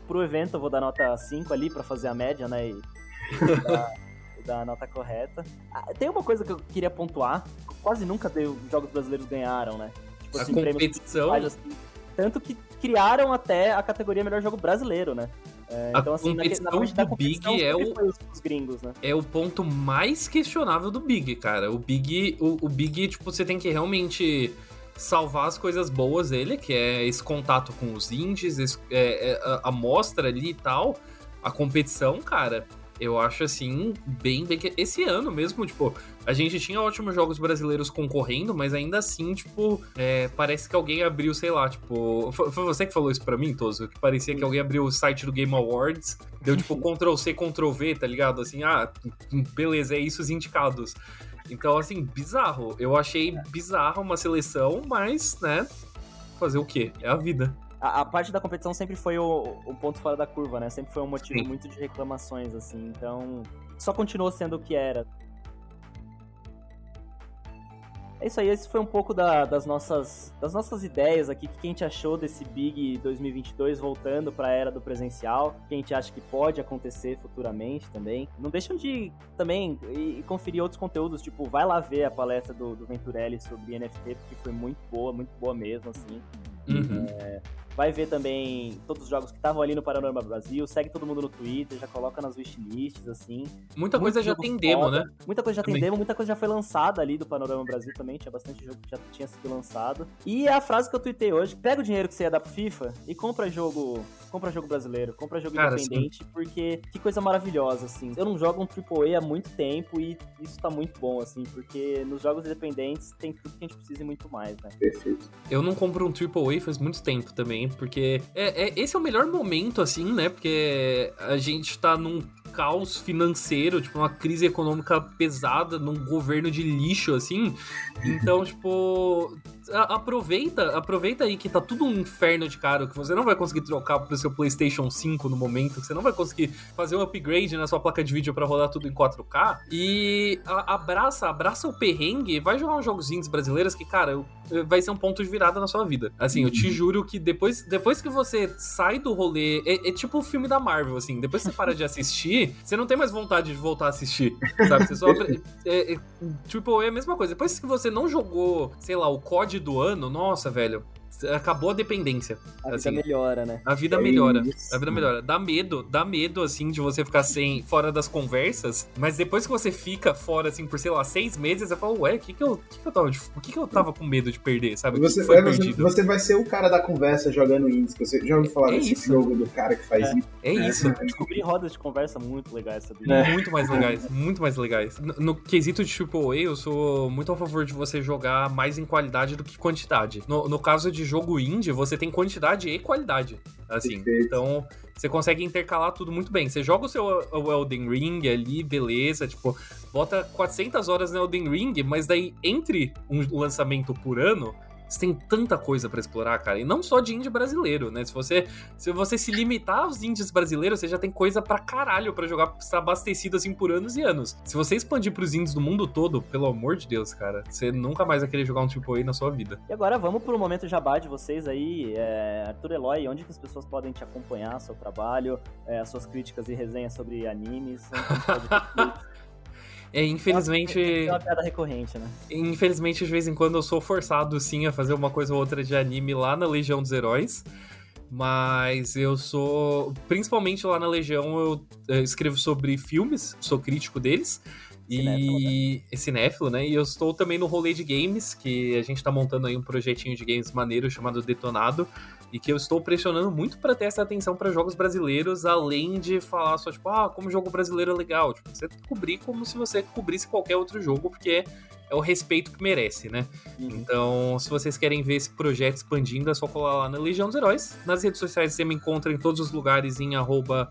Pro evento eu vou dar nota 5 ali pra fazer a média, né? E, e dar, da nota correta. Ah, tem uma coisa que eu queria pontuar. Quase nunca os jogos brasileiros ganharam, né? Tipo assim, a competição... Assim, tanto que criaram até a categoria melhor jogo brasileiro, né? É, então, assim, competição na, do Big é o, gringos, né? é o ponto mais questionável do Big, cara. O Big, o, o Big, tipo, você tem que realmente salvar as coisas boas dele, que é esse contato com os indies, esse, é, é, a, a mostra ali e tal. A competição, cara, eu acho assim, bem, bem. Esse ano mesmo, tipo, a gente tinha ótimos jogos brasileiros concorrendo, mas ainda assim, tipo, é, parece que alguém abriu, sei lá, tipo. Foi, você que falou isso pra mim, Toso? Que parecia que alguém abriu o site do Game Awards, deu tipo Ctrl C, Ctrl V, tá ligado? Assim, ah, beleza, é isso os indicados. Então, assim, bizarro. Eu achei bizarro uma seleção, mas, né, fazer o quê? É a vida a, a, parte da competição sempre foi o, o, ponto fora da curva, né? Sempre foi um motivo Sim. muito de reclamações, assim. Então, só continuou sendo o que era. É isso aí, esse foi um pouco da, das, nossas, das nossas ideias aqui, o que a gente achou desse Big 2022 voltando para a era do presencial, o que a gente acha que pode acontecer futuramente também. Não deixam de também e, e conferir outros conteúdos, tipo, vai lá ver a palestra do, do Venturelli sobre NFT, porque foi muito boa, muito boa mesmo, assim. Uhum. É, Vai ver também todos os jogos que estavam ali no Panorama Brasil. Segue todo mundo no Twitter, já coloca nas wishlists, assim. Muita coisa já tem demo, né? Muita coisa já também. tem demo, muita coisa já foi lançada ali do Panorama Brasil também. Tinha bastante jogo que já tinha sido lançado. E a frase que eu tuitei hoje: pega o dinheiro que você ia dar pro FIFA e compra jogo. Compra jogo brasileiro, compra jogo Cara, independente, sim. porque que coisa maravilhosa, assim. Eu não jogo um AAA há muito tempo e isso tá muito bom, assim, porque nos jogos independentes tem tudo que a gente precisa e muito mais, né? Perfeito. Eu não compro um AAA faz muito tempo também, porque é, é, esse é o melhor momento, assim, né? Porque a gente tá num caos financeiro, tipo, uma crise econômica pesada, num governo de lixo, assim. Então, tipo, aproveita, aproveita aí que tá tudo um inferno de caro, que você não vai conseguir trocar pro seu PlayStation 5 no momento, que você não vai conseguir fazer um upgrade na sua placa de vídeo para rodar tudo em 4K. E abraça, abraça o perrengue, vai jogar uns jogos indies brasileiros que, cara, vai ser um ponto de virada na sua vida. Assim, eu te uhum. juro que depois, depois que você sai do rolê, é, é tipo o filme da Marvel, assim, depois que você para de assistir, você não tem mais vontade de voltar a assistir, sabe? Você só. é, é, tipo, é a mesma coisa. Depois que você não jogou, sei lá, o COD do ano, nossa, velho, acabou a dependência. A assim. vida melhora, né? A vida é melhora. Isso. A vida melhora. Dá medo, dá medo, assim, de você ficar sem, fora das conversas, mas depois que você fica fora, assim, por, sei lá, seis meses, você fala, ué, o que que eu, que que eu tava, o que que eu tava com medo de perder, sabe? Você, é, você, você, vai ser o cara da conversa jogando índice. Você já ouviu falar é desse isso. jogo do cara que faz é. isso? É, isso. Eu descobri rodas de conversa muito legais, sabe? Muito mais legais, muito mais legais. No, no quesito de AAA, eu sou muito a favor de você jogar mais em qualidade do que quantidade. No, no caso de jogo indie, você tem quantidade e qualidade. Assim, Perfeito. então você consegue intercalar tudo muito bem. Você joga o seu o Elden Ring ali, beleza, tipo, bota 400 horas no Elden Ring, mas daí entre um lançamento por ano, você tem tanta coisa para explorar, cara. E não só de indie brasileiro, né? Se você se, você se limitar aos indies brasileiros, você já tem coisa pra caralho pra jogar estar abastecido assim por anos e anos. Se você expandir pros indies do mundo todo, pelo amor de Deus, cara, você nunca mais vai querer jogar um AAA na sua vida. E agora vamos pro momento jabá de vocês aí. É, Arthur Eloy, onde que as pessoas podem te acompanhar, seu trabalho, é, as suas críticas e resenhas sobre animes? É, infelizmente. É uma piada recorrente, né? Infelizmente, de vez em quando eu sou forçado, sim, a fazer uma coisa ou outra de anime lá na Legião dos Heróis. Mas eu sou. Principalmente lá na Legião, eu, eu escrevo sobre filmes, sou crítico deles. Cinéfilo, e né? cinéfilo, né? E eu estou também no rolê de games, que a gente tá montando aí um projetinho de games maneiro chamado Detonado, e que eu estou pressionando muito para ter essa atenção para jogos brasileiros, além de falar só, tipo, ah, como jogo brasileiro é legal. Tipo, você cobrir como se você cobrisse qualquer outro jogo, porque é o respeito que merece, né? Uhum. Então, se vocês querem ver esse projeto expandindo, é só colar lá na Legião dos Heróis. Nas redes sociais você me encontra em todos os lugares em arroba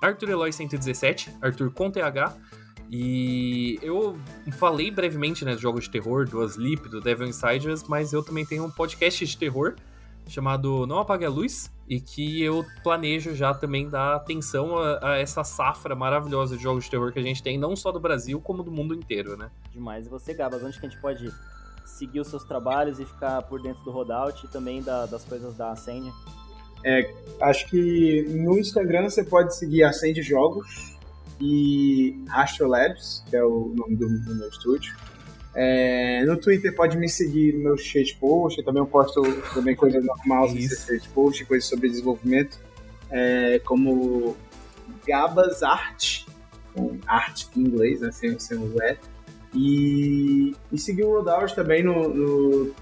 117 Arthur com TH. E eu falei brevemente, né, de jogos de terror, do Asleep, do Devil Insiders, mas eu também tenho um podcast de terror chamado Não Apague a Luz, e que eu planejo já também dar atenção a, a, essa safra maravilhosa de jogos de terror que a gente tem, não só do Brasil, como do mundo inteiro, né? Demais. E você, Gabas, onde que a gente pode seguir os seus trabalhos e ficar por dentro do Rodout e também da, das coisas da Ascend? É, acho que no Instagram você pode seguir Ascend Jogos e Astrolabs, que é o nome do, do meu estúdio. É, no Twitter pode me seguir no meu shade post, também eu posto também coisas normais no shade post, coisas sobre desenvolvimento, é, como Gabas Art, com arte em inglês, né, sem, sem o E, e, e seguir o Rodout também no, no,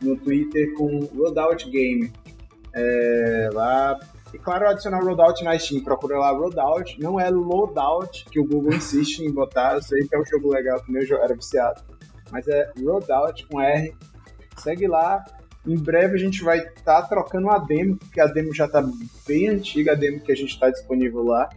no Twitter com Rodout Game. É, lá e claro, adicionar o Roadout na Steam. Procura lá Roadout. Não é Loadout, que o Google insiste em botar. Eu sei que é um jogo legal, também eu era viciado mas é Roadout com R. Segue lá. Em breve a gente vai estar tá trocando a demo, porque a demo já está bem antiga, a demo que a gente está disponível lá.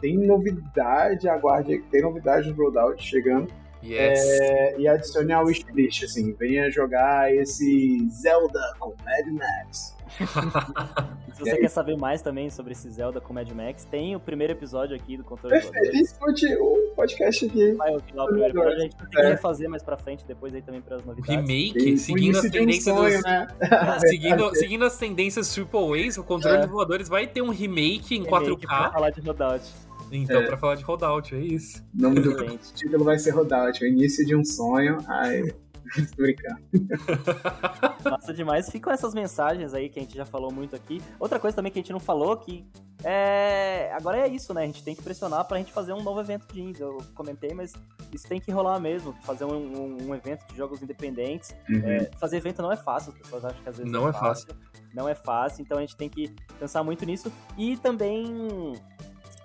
Tem novidade, aguarde tem novidade do Roadout chegando. Yes. É, e adicione ao wishlist, assim, venha jogar esse Zelda com Mad Max. Se você quer saber mais também sobre esse Zelda com Mad Max, tem o primeiro episódio aqui do Controle Perfeito, escute o podcast aqui. Vai ouvir lá o primeiro episódio, a gente tem que é. refazer mais pra frente, depois aí também pras novidades. Remake, seguindo as tendências um sonho, dos... né? seguindo, seguindo as tendências Triple A's, o Controle é. dos Voadores vai ter um remake em remake 4K. Pra falar de Rodout. Então, é. pra falar de Rodout, é isso. O nome do título vai ser Rodout, o início de um sonho. Ai, brincar. Massa demais. Ficam essas mensagens aí que a gente já falou muito aqui. Outra coisa também que a gente não falou, que é... agora é isso, né? A gente tem que pressionar pra gente fazer um novo evento de indies. Eu comentei, mas isso tem que rolar mesmo. Fazer um, um, um evento de jogos independentes. Uhum. É, fazer evento não é fácil, as pessoas acham que às vezes não é, é fácil. fácil. Não é fácil, então a gente tem que pensar muito nisso. E também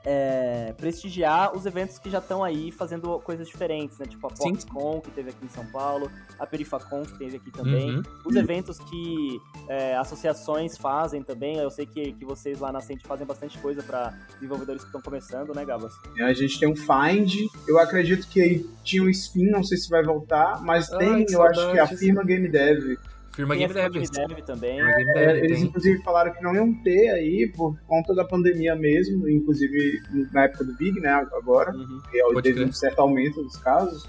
é, prestigiar os eventos que já estão aí fazendo coisas diferentes, né? Tipo a Foxconn, que teve aqui em São Paulo, a Perifacon, que teve aqui também. Uhum. Os eventos que é, associações fazem também. Eu sei que, que vocês lá na Cente fazem bastante coisa para desenvolvedores que estão começando, né, Gabas? É, a gente tem um Find, eu acredito que tinha um Spin, não sei se vai voltar, mas Ai, tem, eu acho que a firma Game Dev Firma Game Dev. Game Dev também. É, Dev eles tem. inclusive falaram que não iam ter aí por conta da pandemia mesmo, inclusive na época do Big, né, agora, Uhum. que Pode teve crer. um certo aumento dos casos,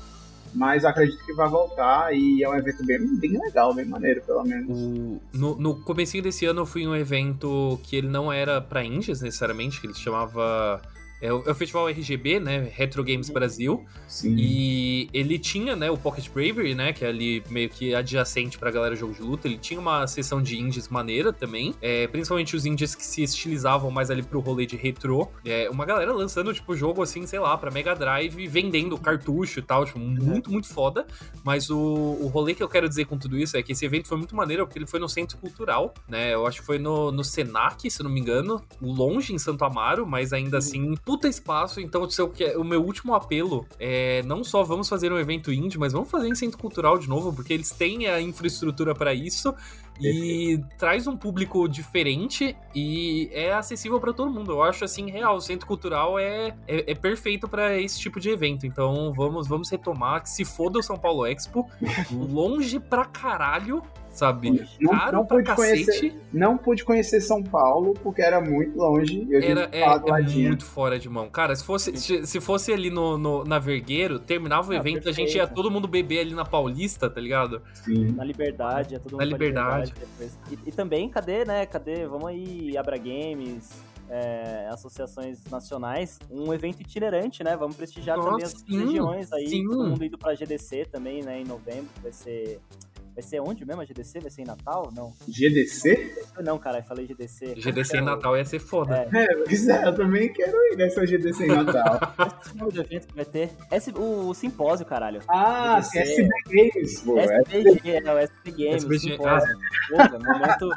mas acredito que vai voltar e é um evento bem, bem legal, bem maneiro, pelo menos. O- no, no comecinho desse ano eu fui em um evento que ele não era pra indies necessariamente, que ele se chamava. É o, é o festival RGB, né? Retro Games Uhum. Brasil. Sim. E ele tinha, né, o Pocket Bravery, né, que é ali meio que adjacente pra galera jogo de luta. Ele tinha uma seção de indies maneira também, é, principalmente os indies que se estilizavam mais ali pro rolê de retrô. É, uma galera lançando, tipo, jogo assim, sei lá, pra Mega Drive, vendendo cartucho e tal, tipo, muito, muito foda. Mas o, o rolê que eu quero dizer com tudo isso é que esse evento foi muito maneiro, porque ele foi no Centro Cultural, né, eu acho que foi no, no Senac, se não me engano, longe em Santo Amaro, mas ainda assim, puta espaço. Então, se eu quer- o meu último apelo é não só vamos fazer um evento indie, mas vamos fazer em Centro Cultural de novo, porque eles têm a infraestrutura pra isso. E traz um público diferente e é acessível pra todo mundo. Eu acho assim, real. O centro cultural é, é, é perfeito pra esse tipo de evento. Então vamos, vamos retomar. Que se foda o São Paulo Expo, longe pra caralho, sabe? Não- Caro não pra pude cacete. conhecer- Não pude conhecer São Paulo porque era muito longe. Eu Era, que é, é muito fora de mão. Cara, se fosse, se, se fosse ali no, no- na Vergueiro, terminava o Ah, evento, a gente ia perfeito. todo mundo beber ali na Paulista, tá ligado? Sim. Na Liberdade, é todo Na mundo pra Liberdade. depois. E, e também, cadê, né? Cadê? Vamos aí, Abra Games, é, associações nacionais, um evento itinerante, né? Vamos prestigiar Nossa, também as sim, regiões aí, sim. todo mundo indo pra GDC também, né? Em novembro, vai ser. Vai ser onde mesmo a GDC? Vai ser em Natal? Não. GDC? Não, cara, eu falei GDC. GDC em Natal ia ser foda. É. É, pois é, eu também quero ir nessa GDC em Natal. Esse nome do evento que vai ter? S, o, o simpósio, caralho. ah, GDC. SB Games, pô. é. SPG, é o SP Games, o SPG, simpósio. Porra, momento,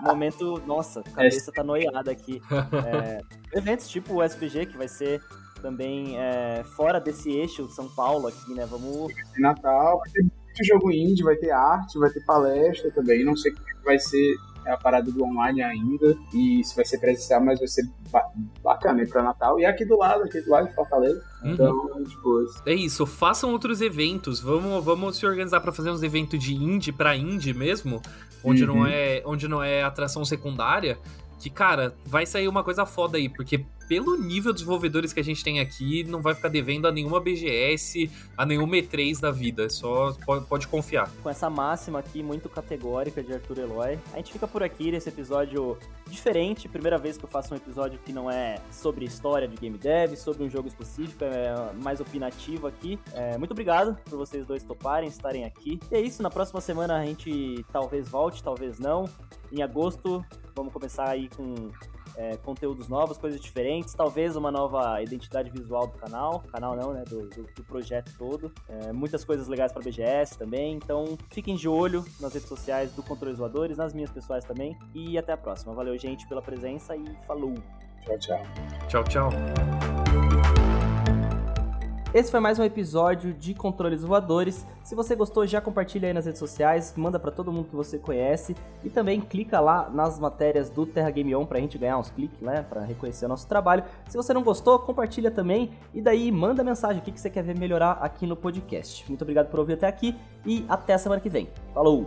momento, nossa, a cabeça tá noiada aqui. É, eventos tipo o SPG, que vai ser também é, fora desse eixo São Paulo aqui, né? Vamos. em Natal. Vai ter muito jogo indie, vai ter arte, vai ter palestra também. Não sei como é que vai ser a parada do online ainda. E se vai ser presencial, mas vai ser ba- bacana ir pra Natal. E aqui do lado, aqui do lado de Fortaleza. Uhum. Então, tipo, É isso, façam outros eventos. Vamos, vamos se organizar pra fazer uns eventos de indie pra indie mesmo, onde Uhum. não é, onde não é atração secundária. Que, cara, vai sair uma coisa foda aí, porque pelo nível de desenvolvedores que a gente tem aqui, não vai ficar devendo a nenhuma BGS, a nenhuma E3 da vida. Só pode, pode confiar. Com essa máxima aqui muito categórica de Arthur Eloy. A gente fica por aqui nesse episódio diferente. Primeira vez que eu faço um episódio que não é sobre história de game dev, sobre um jogo específico, é mais opinativo aqui. É, muito obrigado por vocês dois toparem, estarem aqui. E é isso, na próxima semana a gente talvez volte, talvez não. Em agosto, vamos começar aí com é, conteúdos novos, coisas diferentes, talvez uma nova identidade visual do canal. Canal não, né? Do, do- do projeto todo. É, muitas coisas legais para BGS também. Então fiquem de olho nas redes sociais do Controle Zoadores, nas minhas pessoais também. E até a próxima. Valeu, gente, pela presença e falou! tchau, tchau. Tchau, tchau. Esse foi mais um episódio de Controles Voadores. Se você gostou, já compartilha aí nas redes sociais, manda pra todo mundo que você conhece e também clica lá nas matérias do Terra Game On pra gente ganhar uns cliques, né, Pra reconhecer o nosso trabalho. Se você não gostou, compartilha também e daí manda mensagem o que você quer ver melhorar aqui no podcast. Muito obrigado por ouvir até aqui e até semana que vem. Falou!